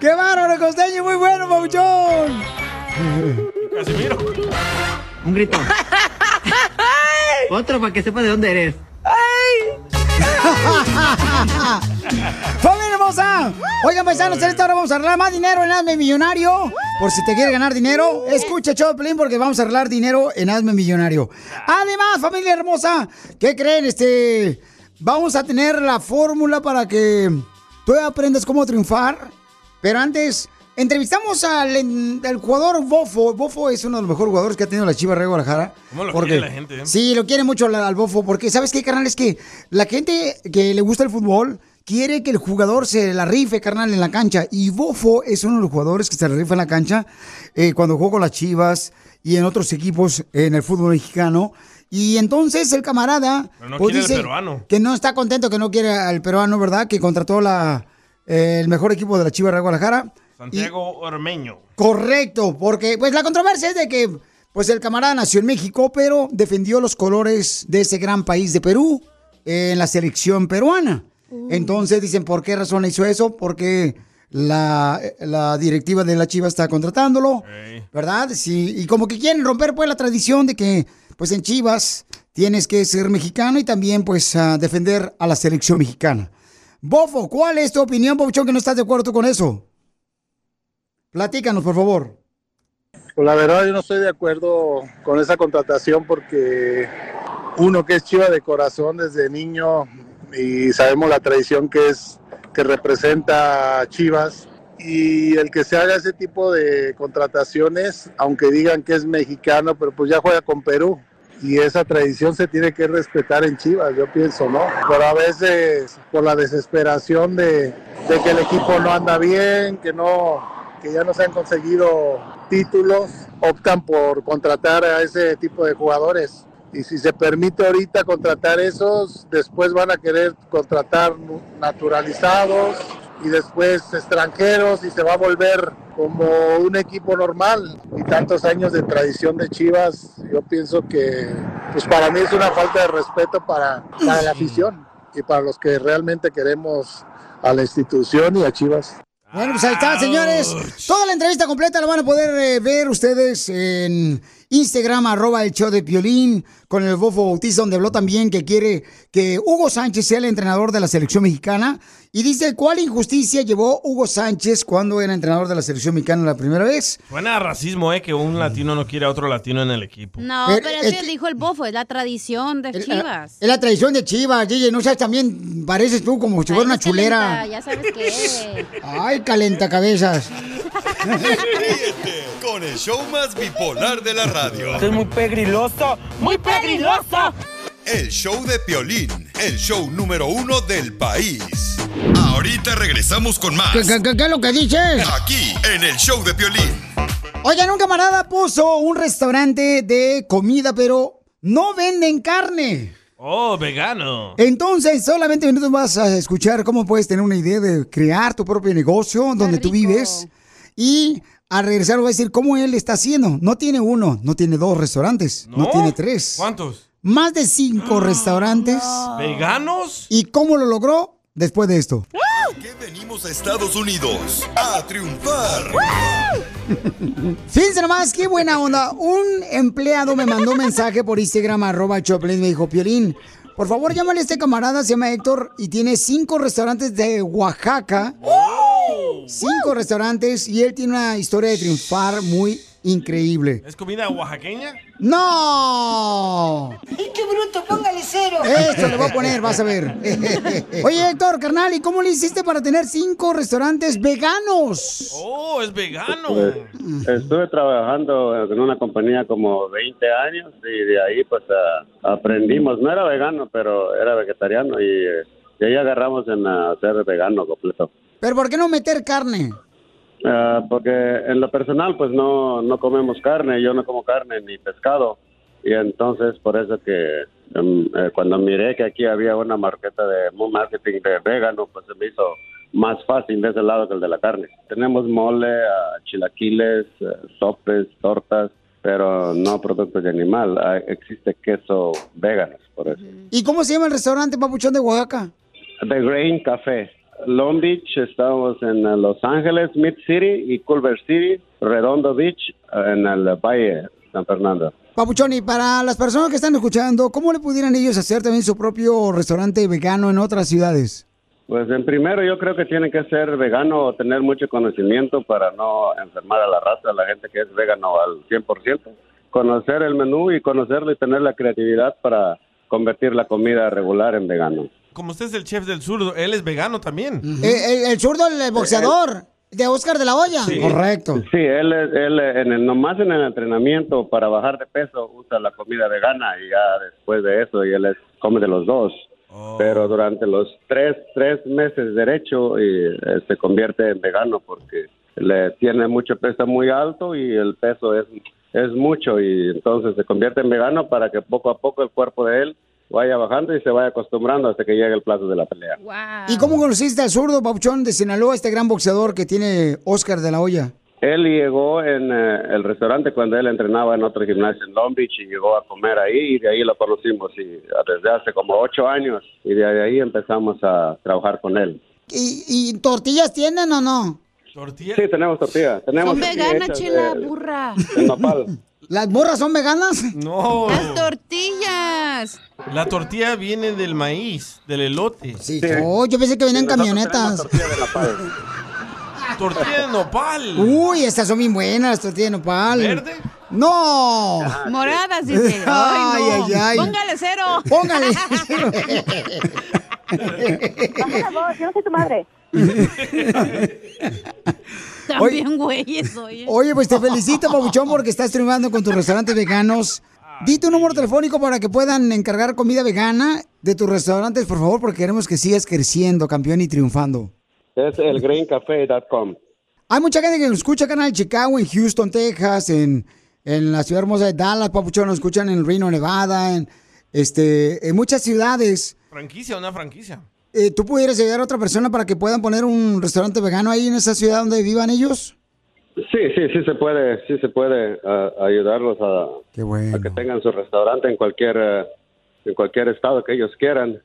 ¡Qué bárbaro, costeño! ¡Muy bueno, papuchón! Casimiro. Un grito. Otro para que sepa de dónde eres. ¡Familia hermosa! Oigan, paisanos, en esta hora vamos a arreglar más dinero en Hazme Millonario. Por si te quieres ganar dinero, escucha Choplin porque vamos a arreglar dinero en Hazme Millonario. Además, familia hermosa, ¿qué creen? Este, vamos a tener la fórmula para que tú aprendas cómo triunfar. Pero antes, entrevistamos al, jugador Bofo. Bofo es uno de los mejores jugadores que ha tenido la Chiva de Guadalajara. ¿Cómo lo Porque- quiere la gente? eh? Sí, lo quiere mucho al, al bofo, porque ¿sabes qué, carnal? Es que la gente que le gusta el fútbol quiere que el jugador se la rife, carnal, en la cancha. Y Bofo es uno de los jugadores que se la rifa en la cancha eh, cuando jugó con las Chivas y en otros equipos en el fútbol mexicano. Y entonces el camarada Pero no pues, quiere dice peruano. que no está contento, que no quiere al peruano, ¿verdad? Que contrató la, eh, el mejor equipo de la Chivas de Guadalajara. Santiago Ormeño. Correcto, porque pues la controversia es de que pues el camarada nació en México, pero defendió los colores de ese gran país de Perú eh, en la selección peruana. Entonces dicen, ¿por qué razón hizo eso? Porque la, la directiva de la Chiva está contratándolo, ¿verdad? Sí, y como que quieren romper pues la tradición de que pues en Chivas tienes que ser mexicano y también pues defender a la selección mexicana. Bofo, ¿cuál es tu opinión, Bobuchón, que no estás de acuerdo con eso? Platícanos, por favor. Pues la verdad yo no estoy de acuerdo con esa contratación porque uno que es chiva de corazón desde niño y sabemos la tradición que es que representa a Chivas y el que se haga ese tipo de contrataciones, aunque digan que es mexicano, pero pues ya juega con Perú y esa tradición se tiene que respetar en Chivas, yo pienso, ¿no? Pero a veces por la desesperación de, de que el equipo no anda bien, que no que ya no se han conseguido títulos, optan por contratar a ese tipo de jugadores. Y si se permite ahorita contratar esos, después van a querer contratar naturalizados y después extranjeros y se va a volver como un equipo normal. Y tantos años de tradición de Chivas, yo pienso que pues para mí es una falta de respeto para, para la afición y para los que realmente queremos a la institución y a Chivas. Bueno, pues ahí está, señores. Toda la entrevista completa la van a poder eh, ver ustedes en Instagram, arroba el show de Piolín, con el Bofo Bautista, donde habló también que quiere que Hugo Sánchez sea el entrenador de la selección mexicana. Y dice, ¿cuál injusticia llevó Hugo Sánchez cuando era entrenador de la selección mexicana la primera vez? Suena a racismo, ¿eh? Que un latino no quiere a otro latino en el equipo. No, Pero pero, es es que dijo el bofo, es la tradición de Chivas. Es la tradición de Chivas, Gigi. No sabes, también pareces tú como si fuera una chulera. Ya sabes qué. Ay, calenta cabezas. Ríete con el show más bipolar de la radio. es muy pegriloso, muy pegriloso. El show de Piolín, el show número uno del país. Ahorita regresamos con más. ¿Qué, qué- qué- qué es lo que dices? Aquí, en el show de Piolín. Oigan, un camarada puso un restaurante de comida, pero no venden carne. Oh, vegano. Entonces, solamente minutos vas a escuchar cómo puedes tener una idea de crear tu propio negocio donde tú vives. Y al regresar voy a decir cómo él está haciendo. No tiene uno, no tiene dos restaurantes, no, ¿No? tiene tres. ¿Cuántos? Más de cinco restaurantes. ¿Veganos? ¿Y cómo lo logró? Después de esto. Que venimos a Estados Unidos a triunfar. Fíjense nomás, qué buena onda. Un empleado me mandó un mensaje por Instagram, arroba Choplin, me dijo, Piolín, por favor llámale a este camarada, se llama Héctor, y tiene cinco restaurantes de Oaxaca. Cinco restaurantes, y él tiene una historia de triunfar muy increíble. ¿Es comida oaxaqueña? ¡No! ¡Qué bruto! ¡Póngale cero! Esto le voy a poner, vas a ver. Oye, Héctor, carnal, ¿y cómo le hiciste para tener cinco restaurantes veganos? Oh, es vegano. Pues, estuve trabajando en una compañía como 20 años y de ahí pues a- aprendimos, no era vegano, pero era vegetariano y eh, de ahí agarramos en a ser vegano completo. ¿Pero por qué no meter carne? Ah, porque en lo personal pues no, no comemos carne, yo no como carne ni pescado y entonces por eso que em, eh, cuando miré que aquí había una marqueta de marketing de vegano pues se me hizo más fácil de ese lado que el de la carne. Tenemos mole, ah, chilaquiles, eh, sopes, tortas, pero no productos de animal. Ah, existe queso veganos por eso. ¿Y cómo se llama el restaurante Papuchón de Oaxaca? The Grain Café. Long Beach, estamos en eh, Los Ángeles, Mid City y Culver City, Redondo Beach, eh, en el Valle San Fernando. Papuchón, y para las personas que están escuchando, ¿cómo le pudieran ellos hacer también su propio restaurante vegano en otras ciudades? Pues en primero yo creo que tiene que ser vegano o tener mucho conocimiento para no enfermar a la raza, a la gente que es vegano al 100%. Conocer el menú y conocerlo y tener la creatividad para convertir la comida regular en vegano. Como usted es el chef del sur, él es vegano también. Eh, el, el zurdo, el boxeador, de Oscar de la Hoya. Correcto. Sí, él, es- él eh, en el, nomás en el entrenamiento para bajar de peso usa la comida vegana y ya después de eso y él es- come de los dos. Pero durante los tres, tres meses derecho y, eh, se convierte en vegano porque le tiene mucho peso muy alto y el peso es, es mucho y entonces se convierte en vegano para que poco a poco el cuerpo de él vaya bajando y se vaya acostumbrando hasta que llegue el plazo de la pelea. ¿Y cómo conociste al zurdo, Papuchón, de Sinaloa, este gran boxeador que tiene Oscar de la Hoya? Él llegó en eh, el restaurante cuando él entrenaba en otro gimnasio en Long Beach y llegó a comer ahí y de ahí lo conocimos y desde hace como ocho años y de ahí empezamos a trabajar con él. ¿Y, y tortillas tienen o no? ¿Tortillas? Sí, tenemos tortilla. Tenemos Son veganas, chela, de- burra. de nopal. ¿Las burras son veganas? No. Las tortillas. La tortilla viene del maíz, del elote. Sí. Oh, yo pensé que venían camionetas. Tortilla de nopal. Uy, estas son bien buenas, las tortillas de nopal. ¿Verde? ¡No! Moradas, dice. Ay, Ay, no. ay, ay. Póngale cero. Póngale. Baja la voz, yo no soy tu madre. También güeyes, oye. Oye, pues te felicito, Pabuchón, porque estás triunfando con tus restaurantes veganos. Di tu número telefónico para que puedan encargar comida vegana de tus restaurantes, por favor, porque queremos que sigas creciendo, campeón, y triunfando. Es el greencafe.com. Hay mucha gente que nos escucha acá en Chicago, en Houston, Texas, en, en la ciudad hermosa de Dallas, Papuchón, nos escuchan en Reno, Nevada, en, este, en muchas ciudades. Franquicia, una franquicia. Eh, ¿Tú pudieras ayudar a otra persona para que puedan poner un restaurante vegano ahí en esa ciudad donde vivan ellos? Sí, sí, sí se puede, sí se puede ah, ayudarlos a, a que tengan su restaurante en cualquier eh, en cualquier estado que ellos quieran.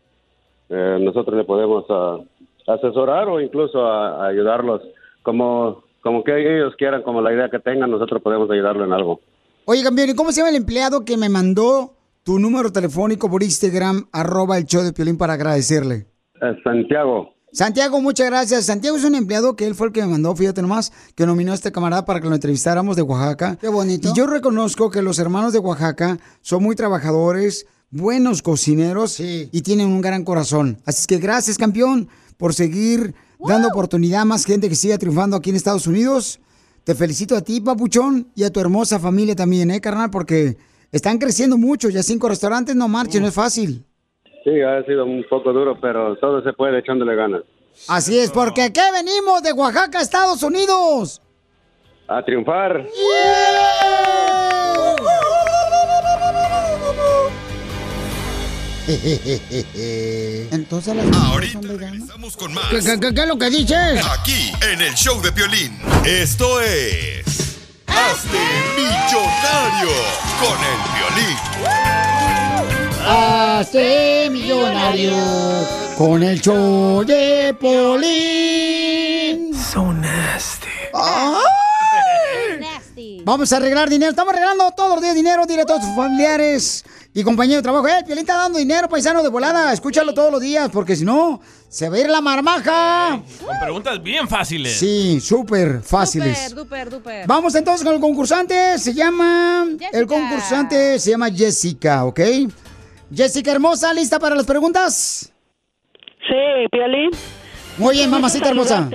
Eh, nosotros le podemos ah, asesorar o incluso a, a ayudarlos como como que ellos quieran, como la idea que tengan, nosotros podemos ayudarlo en algo. Oye, campeón, ¿y cómo se llama el empleado que me mandó tu número telefónico por Instagram, arroba el show de Piolín para agradecerle? Santiago. Santiago, muchas gracias. Santiago es un empleado que él fue el que me mandó, fíjate nomás, que nominó a este camarada para que lo entrevistáramos de Oaxaca. Qué bonito. Y yo reconozco que los hermanos de Oaxaca son muy trabajadores, buenos cocineros y tienen un gran corazón. Así es que gracias, campeón, por seguir dando oportunidad a más gente que siga triunfando aquí en Estados Unidos. Te felicito a ti, papuchón, y a tu hermosa familia también, ¿eh, carnal? Porque están creciendo mucho. Ya cinco restaurantes no marchen, no es fácil. Sí, ha sido un poco duro, pero todo se puede echándole ganas. Así es, porque aquí venimos de Oaxaca, Estados Unidos. A triunfar. Entonces las Ahorita regresamos con más. ¿Qué, qué, qué- qué es lo que dices? Aquí en el show de Piolín. Esto es. Hazte millonario con el Piolín. Hazte millonario con el show de Polín. So nasty. Vamos a arreglar dinero. Estamos arreglando todos los días dinero. Dile a todos tus familiares y compañero de trabajo. Eh, Piolín está dando dinero, paisano de volada. Escúchalo todos los días, porque si no, se va a ir la marmaja. Con preguntas bien fáciles. Sí, súper fáciles. Duper, duper, duper. Vamos entonces con el concursante. Se llama. El concursante se llama Jessica, ¿ok? Jessica hermosa, ¿lista para las preguntas? Sí, Piolín. Muy bien, mamacita hermosa.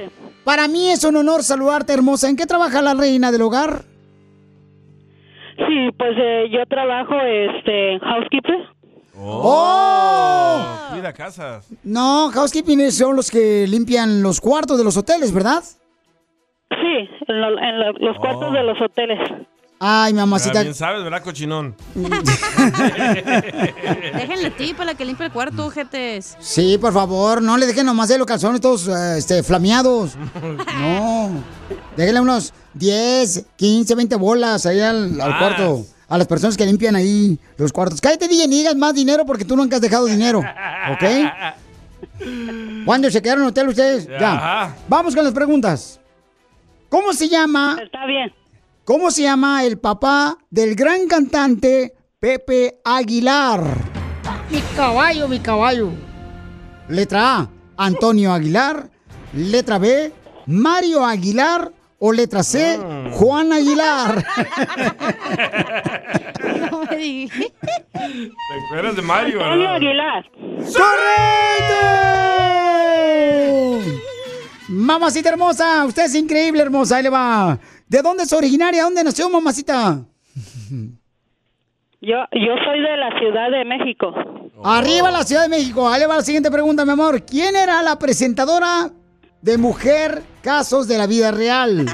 Para mí es un honor saludarte, hermosa. ¿En qué trabaja la reina del hogar? Sí, pues eh, yo trabajo este housekeeper. ¡Oh! Cuida casas. No, housekeeping son los que limpian los cuartos de los hoteles, ¿verdad? Sí, en, lo- en lo- los cuartos de los hoteles. Ay, mamacita. bien sabes, ¿verdad, cochinón? Déjenle ti para que limpie el cuarto, jetes. Sí, por favor, no le dejen nomás de los calzones todos este, flameados. No. Déjenle unos 10, 15, 20 bolas ahí al, al Más. cuarto. A las personas que limpian ahí los cuartos. Cállate, DJ, ni digas más dinero porque tú nunca has dejado dinero. ¿Ok? ¿Cuándo se quedaron en hotel ustedes? Ya. Ajá. Vamos con las preguntas. ¿Cómo se llama? Está bien. ¿Cómo se llama el papá del gran cantante Pepe Aguilar? Mi caballo, mi caballo. Letra A, Antonio Aguilar. Letra B, Mario Aguilar. O letra C, Juan Aguilar. No me digas. ¿Te acuerdas de Mario, Antonio verdad? Aguilar. ¡Correcto! Mamacita hermosa, usted es increíble, hermosa. Ahí le va. ¿De dónde es originaria? ¿Dónde nació, mamacita? Yo, yo soy de la Ciudad de México. Arriba la Ciudad de México. Ahí va la siguiente pregunta, mi amor. ¿Quién era la presentadora de Mujer Casos de la Vida Real?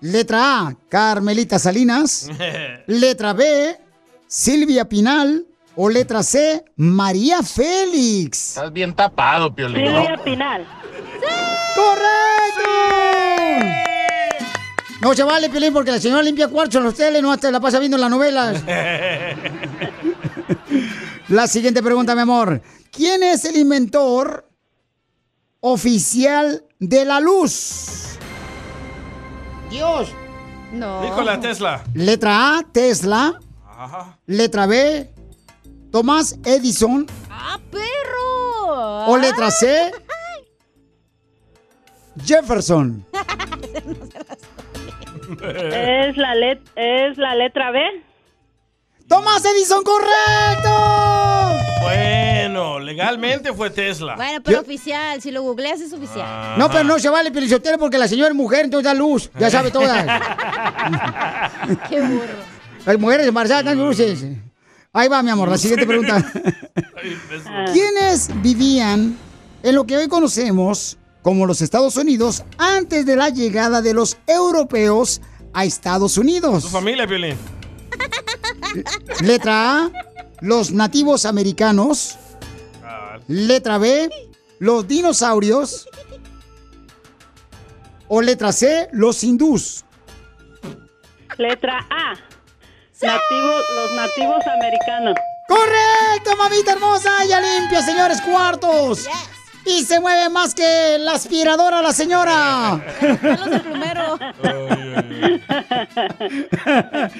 Letra A, Carmelita Salinas. Letra B, Silvia Pinal. O letra C, María Félix. Estás bien tapado, Piolín. Silvia Pinal. ¡Correcto! No se vale, Piolín, porque la señora limpia cuartos en los teles, no hasta la pasa viendo las novelas. La siguiente pregunta, mi amor. ¿Quién es el inventor oficial de la luz? Dios. No. Nikola Tesla. Letra A, Tesla. Ajá. Letra B, Tomás Edison. ¡Ah, perro! O letra C, Jefferson. Es la, let, es la letra B. ¡Tomás Edison, correcto! Bueno, legalmente fue Tesla. Bueno, pero oficial, si lo googleas es oficial. No, pero no se vale Pielichotero porque la señora es mujer, entonces da luz. Ya sabe todas. Qué burro. Las mujeres embarazadas dan luces. Ahí va, mi amor, la siguiente pregunta. ¿Quiénes vivían en lo que hoy conocemos como los Estados Unidos antes de la llegada de los europeos a Estados Tu Unidos? familia, Piolín. Letra A, los nativos americanos. Letra B, los dinosaurios. O letra C, los hindús. Letra A. Nativos, los nativos americanos. ¡Correcto, mamita hermosa! ¡Ya limpia, señores, cuartos! Y se mueve más que la aspiradora la señora. primero.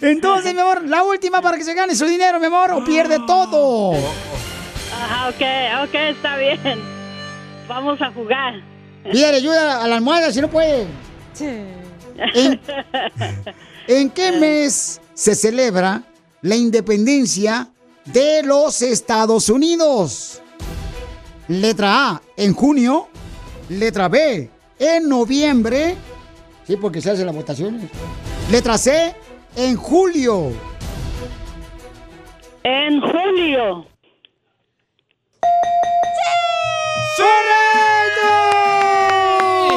Entonces, mi amor, la última para que se gane su dinero, mi amor, o pierde todo. Ajá, ok, ok, está bien. Vamos a jugar. Pídale ayuda a la almohada si no puede. ¿En, en qué mes se celebra la independencia de los Estados Unidos? Letra A, en junio. Letra B, en noviembre. Sí, porque se hacen las votaciones. Letra C, en julio. En julio.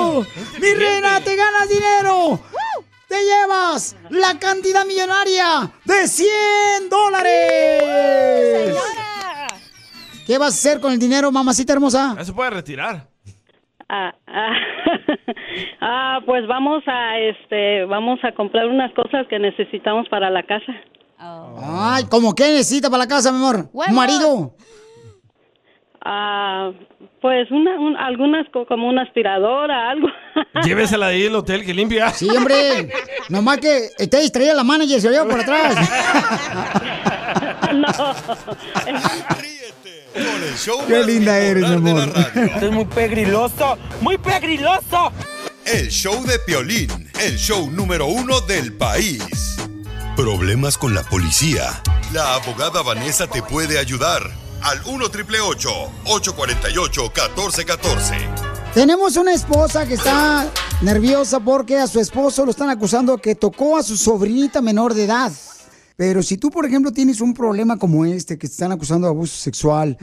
¡Correcto! ¡Mi reina, te ganas dinero! ¡Te llevas la cantidad millonaria de 100 dólares! ¿Qué vas a hacer con el dinero, mamacita hermosa? Ya se puede retirar. Ah, ah, ah, pues vamos a, este, vamos a comprar unas cosas que necesitamos para la casa. Ay, ¿cómo qué necesita para la casa, mi amor? ¿Un marido? Ah, pues una, un- algunas co- como una aspiradora, algo. Llévesela ahí al hotel que limpia. Sí, hombre. Nomás que esté distraída la manager, se lo lleva por atrás. Con el show Qué más linda eres, mi de la amor. radio. Esto es muy pegriloso, muy pegriloso. El show de Piolín, el show número uno del país. Problemas con la policía. La abogada Vanessa te puede ayudar. Al 1 848 1414 Tenemos una esposa que está nerviosa porque a su esposo lo están acusando que tocó a su sobrinita menor de edad. Pero si tú, por ejemplo, tienes un problema como este, que te están acusando de abuso sexual,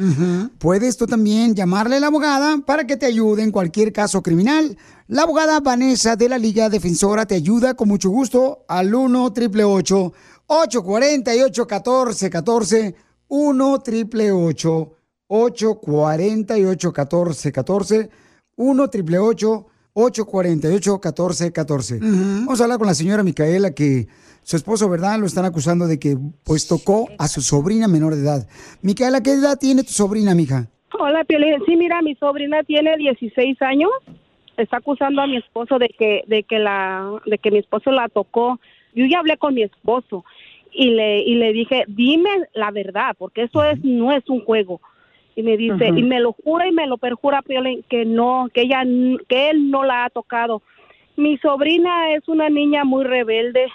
puedes tú también llamarle a la abogada para que te ayude en cualquier caso criminal. La abogada Vanessa de la Liga Defensora te ayuda con mucho gusto al 1 888 848 1414 1 888 848 1414 1 888 848 1414 Vamos a hablar con la señora Micaela que su esposo, ¿verdad? Lo están acusando de que pues tocó a su sobrina menor de edad. Micaela, ¿qué edad tiene tu sobrina, mija? Hola, Piolín. Sí, mira, mi sobrina tiene 16 años. Está acusando a mi esposo de que, de que la, de que mi esposo la tocó. Yo ya hablé con mi esposo y le, y le dije, dime la verdad, porque eso es, no es un juego. Y me dice, Ujú. y me lo jura y me lo perjura, Piolín, que no, que ella, que él no la ha tocado. Mi sobrina es una niña muy rebelde,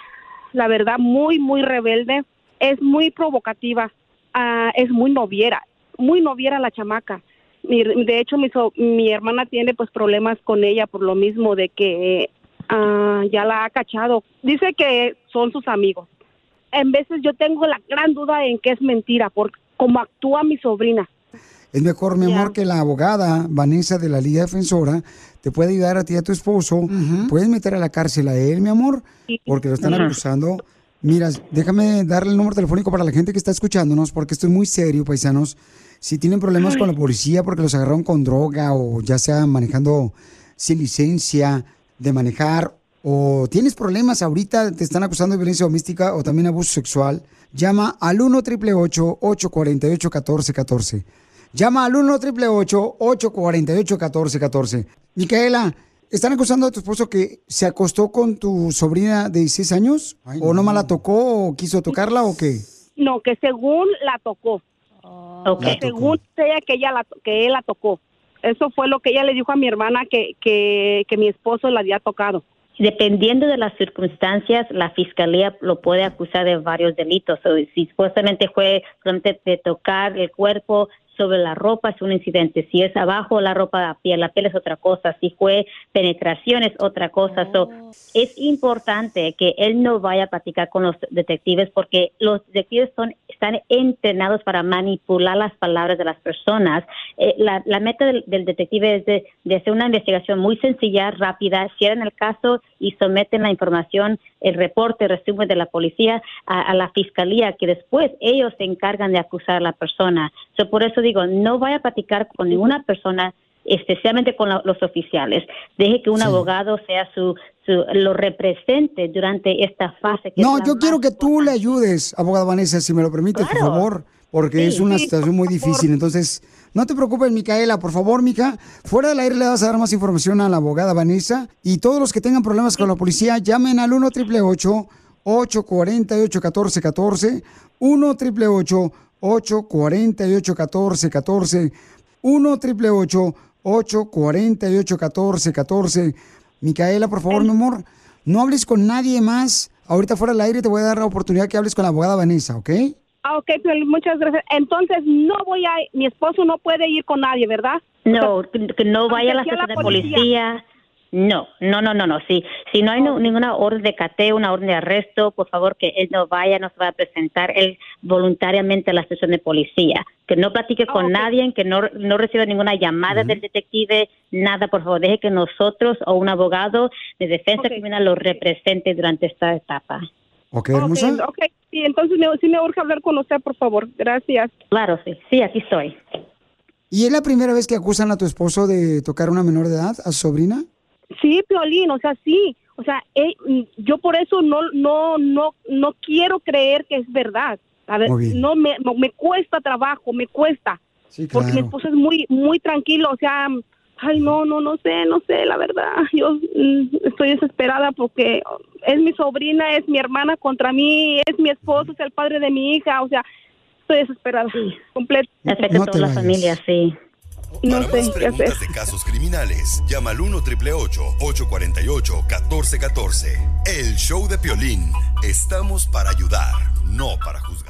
la verdad, muy, muy rebelde. Es muy provocativa, ah, es muy noviera, muy noviera la chamaca. Mi- de hecho, mi, so- mi hermana tiene pues problemas con ella por lo mismo de que ah, ya la ha cachado. Dice que son sus amigos. En veces yo tengo la gran duda en que es mentira por cómo actúa mi sobrina. Es mejor, mi amor, que la abogada Vanessa de la Liga Defensora te puede ayudar a ti y a tu esposo. Puedes meter a la cárcel a él, mi amor, porque lo están Ujú. acusando. Mira, déjame darle el número telefónico para la gente que está escuchándonos, porque esto es muy serio, paisanos. Si tienen problemas con la policía porque los agarraron con droga o ya sea manejando sin licencia de manejar o tienes problemas ahorita, te están acusando de violencia doméstica o también abuso sexual, llama al 1 888 848 1414 Llama al 1 888 848 1414 Micaela, ¿están acusando a tu esposo que se acostó con tu sobrina de 16 años? ¿O no la tocó o quiso tocarla o qué? No, que según la tocó. Ok. Que La tocó. según ella que ella la, que él la tocó. Eso fue lo que ella le dijo a mi hermana que, que, que mi esposo la había tocado. Dependiendo de las circunstancias, la fiscalía lo puede acusar de varios delitos. O si supuestamente fue solamente de tocar el cuerpo sobre la ropa es un incidente. Si es abajo la ropa, la piel, la piel es otra cosa. Si fue penetración es otra cosa. So, es importante que él no vaya a platicar con los detectives porque los detectives son, están entrenados para manipular las palabras de las personas. Eh, la, la meta del, del detective es de, de hacer una investigación muy sencilla, rápida, cierran el caso y someten la información, el reporte, el resumen de la policía a, a la fiscalía, que después ellos se encargan de acusar a la persona. So, por eso digo, no vaya a platicar con ninguna persona especialmente con la- los oficiales. Deje que un abogado sea su, su lo represente durante esta fase. Que No, yo quiero que tú le ayudes, abogada Vanessa, si me lo permites, por Claro. favor, porque Sí, es una sí, situación muy difícil. Entonces, no te preocupes, Micaela, por favor, Mica. Fuera del aire le vas a dar más información a la abogada Vanessa. Y todos los que tengan problemas con la policía, llamen al 1 888 848 1414 1 888 848 1414 1 888 848 1414 Micaela, por favor, mi amor, no hables con nadie más. Ahorita fuera del aire te voy a dar la oportunidad que hables con la abogada Vanessa, ¿ok? Ah, ok, Piolín, muchas gracias. Entonces, no voy a, mi esposo no puede ir con nadie, ¿verdad? No, que, que no vaya a la estación de policía. No, no, no, no, no. Si, si no hay no- ninguna orden de cateo, una orden de arresto, por favor que él no vaya, no se va a presentar él voluntariamente a la estación de policía. Que no platique con nadie, que no, no reciba ninguna llamada del detective, nada, por favor. Deje que nosotros o un abogado de defensa criminal lo represente durante esta etapa. ¿Ok, hermosa? Ok, sí, entonces me, sí me urge hablar con usted, por favor. Gracias. Claro, sí, sí, aquí estoy. ¿Y es la primera vez que acusan a tu esposo de tocar a una menor de edad, a su sobrina? Sí, Piolín, o sea, sí. O sea, eh, yo por eso no, no, no, no quiero creer que es verdad. A ver, Muy bien. no me, no, me cuesta trabajo, me cuesta. Sí, Porque mi esposo es muy, muy tranquilo, o sea, ay, no, no, no sé, no sé, la verdad. Yo mm, estoy desesperada porque es mi sobrina, es mi hermana contra mí, es mi esposo, es el padre de mi hija, o sea, estoy desesperada. Completo. Afecta a toda la familia, sí. No Para sé más qué hacer. preguntas de casos criminales, llama al 1 888 848 1414 El show de Piolín. Estamos para ayudar, no para juzgar.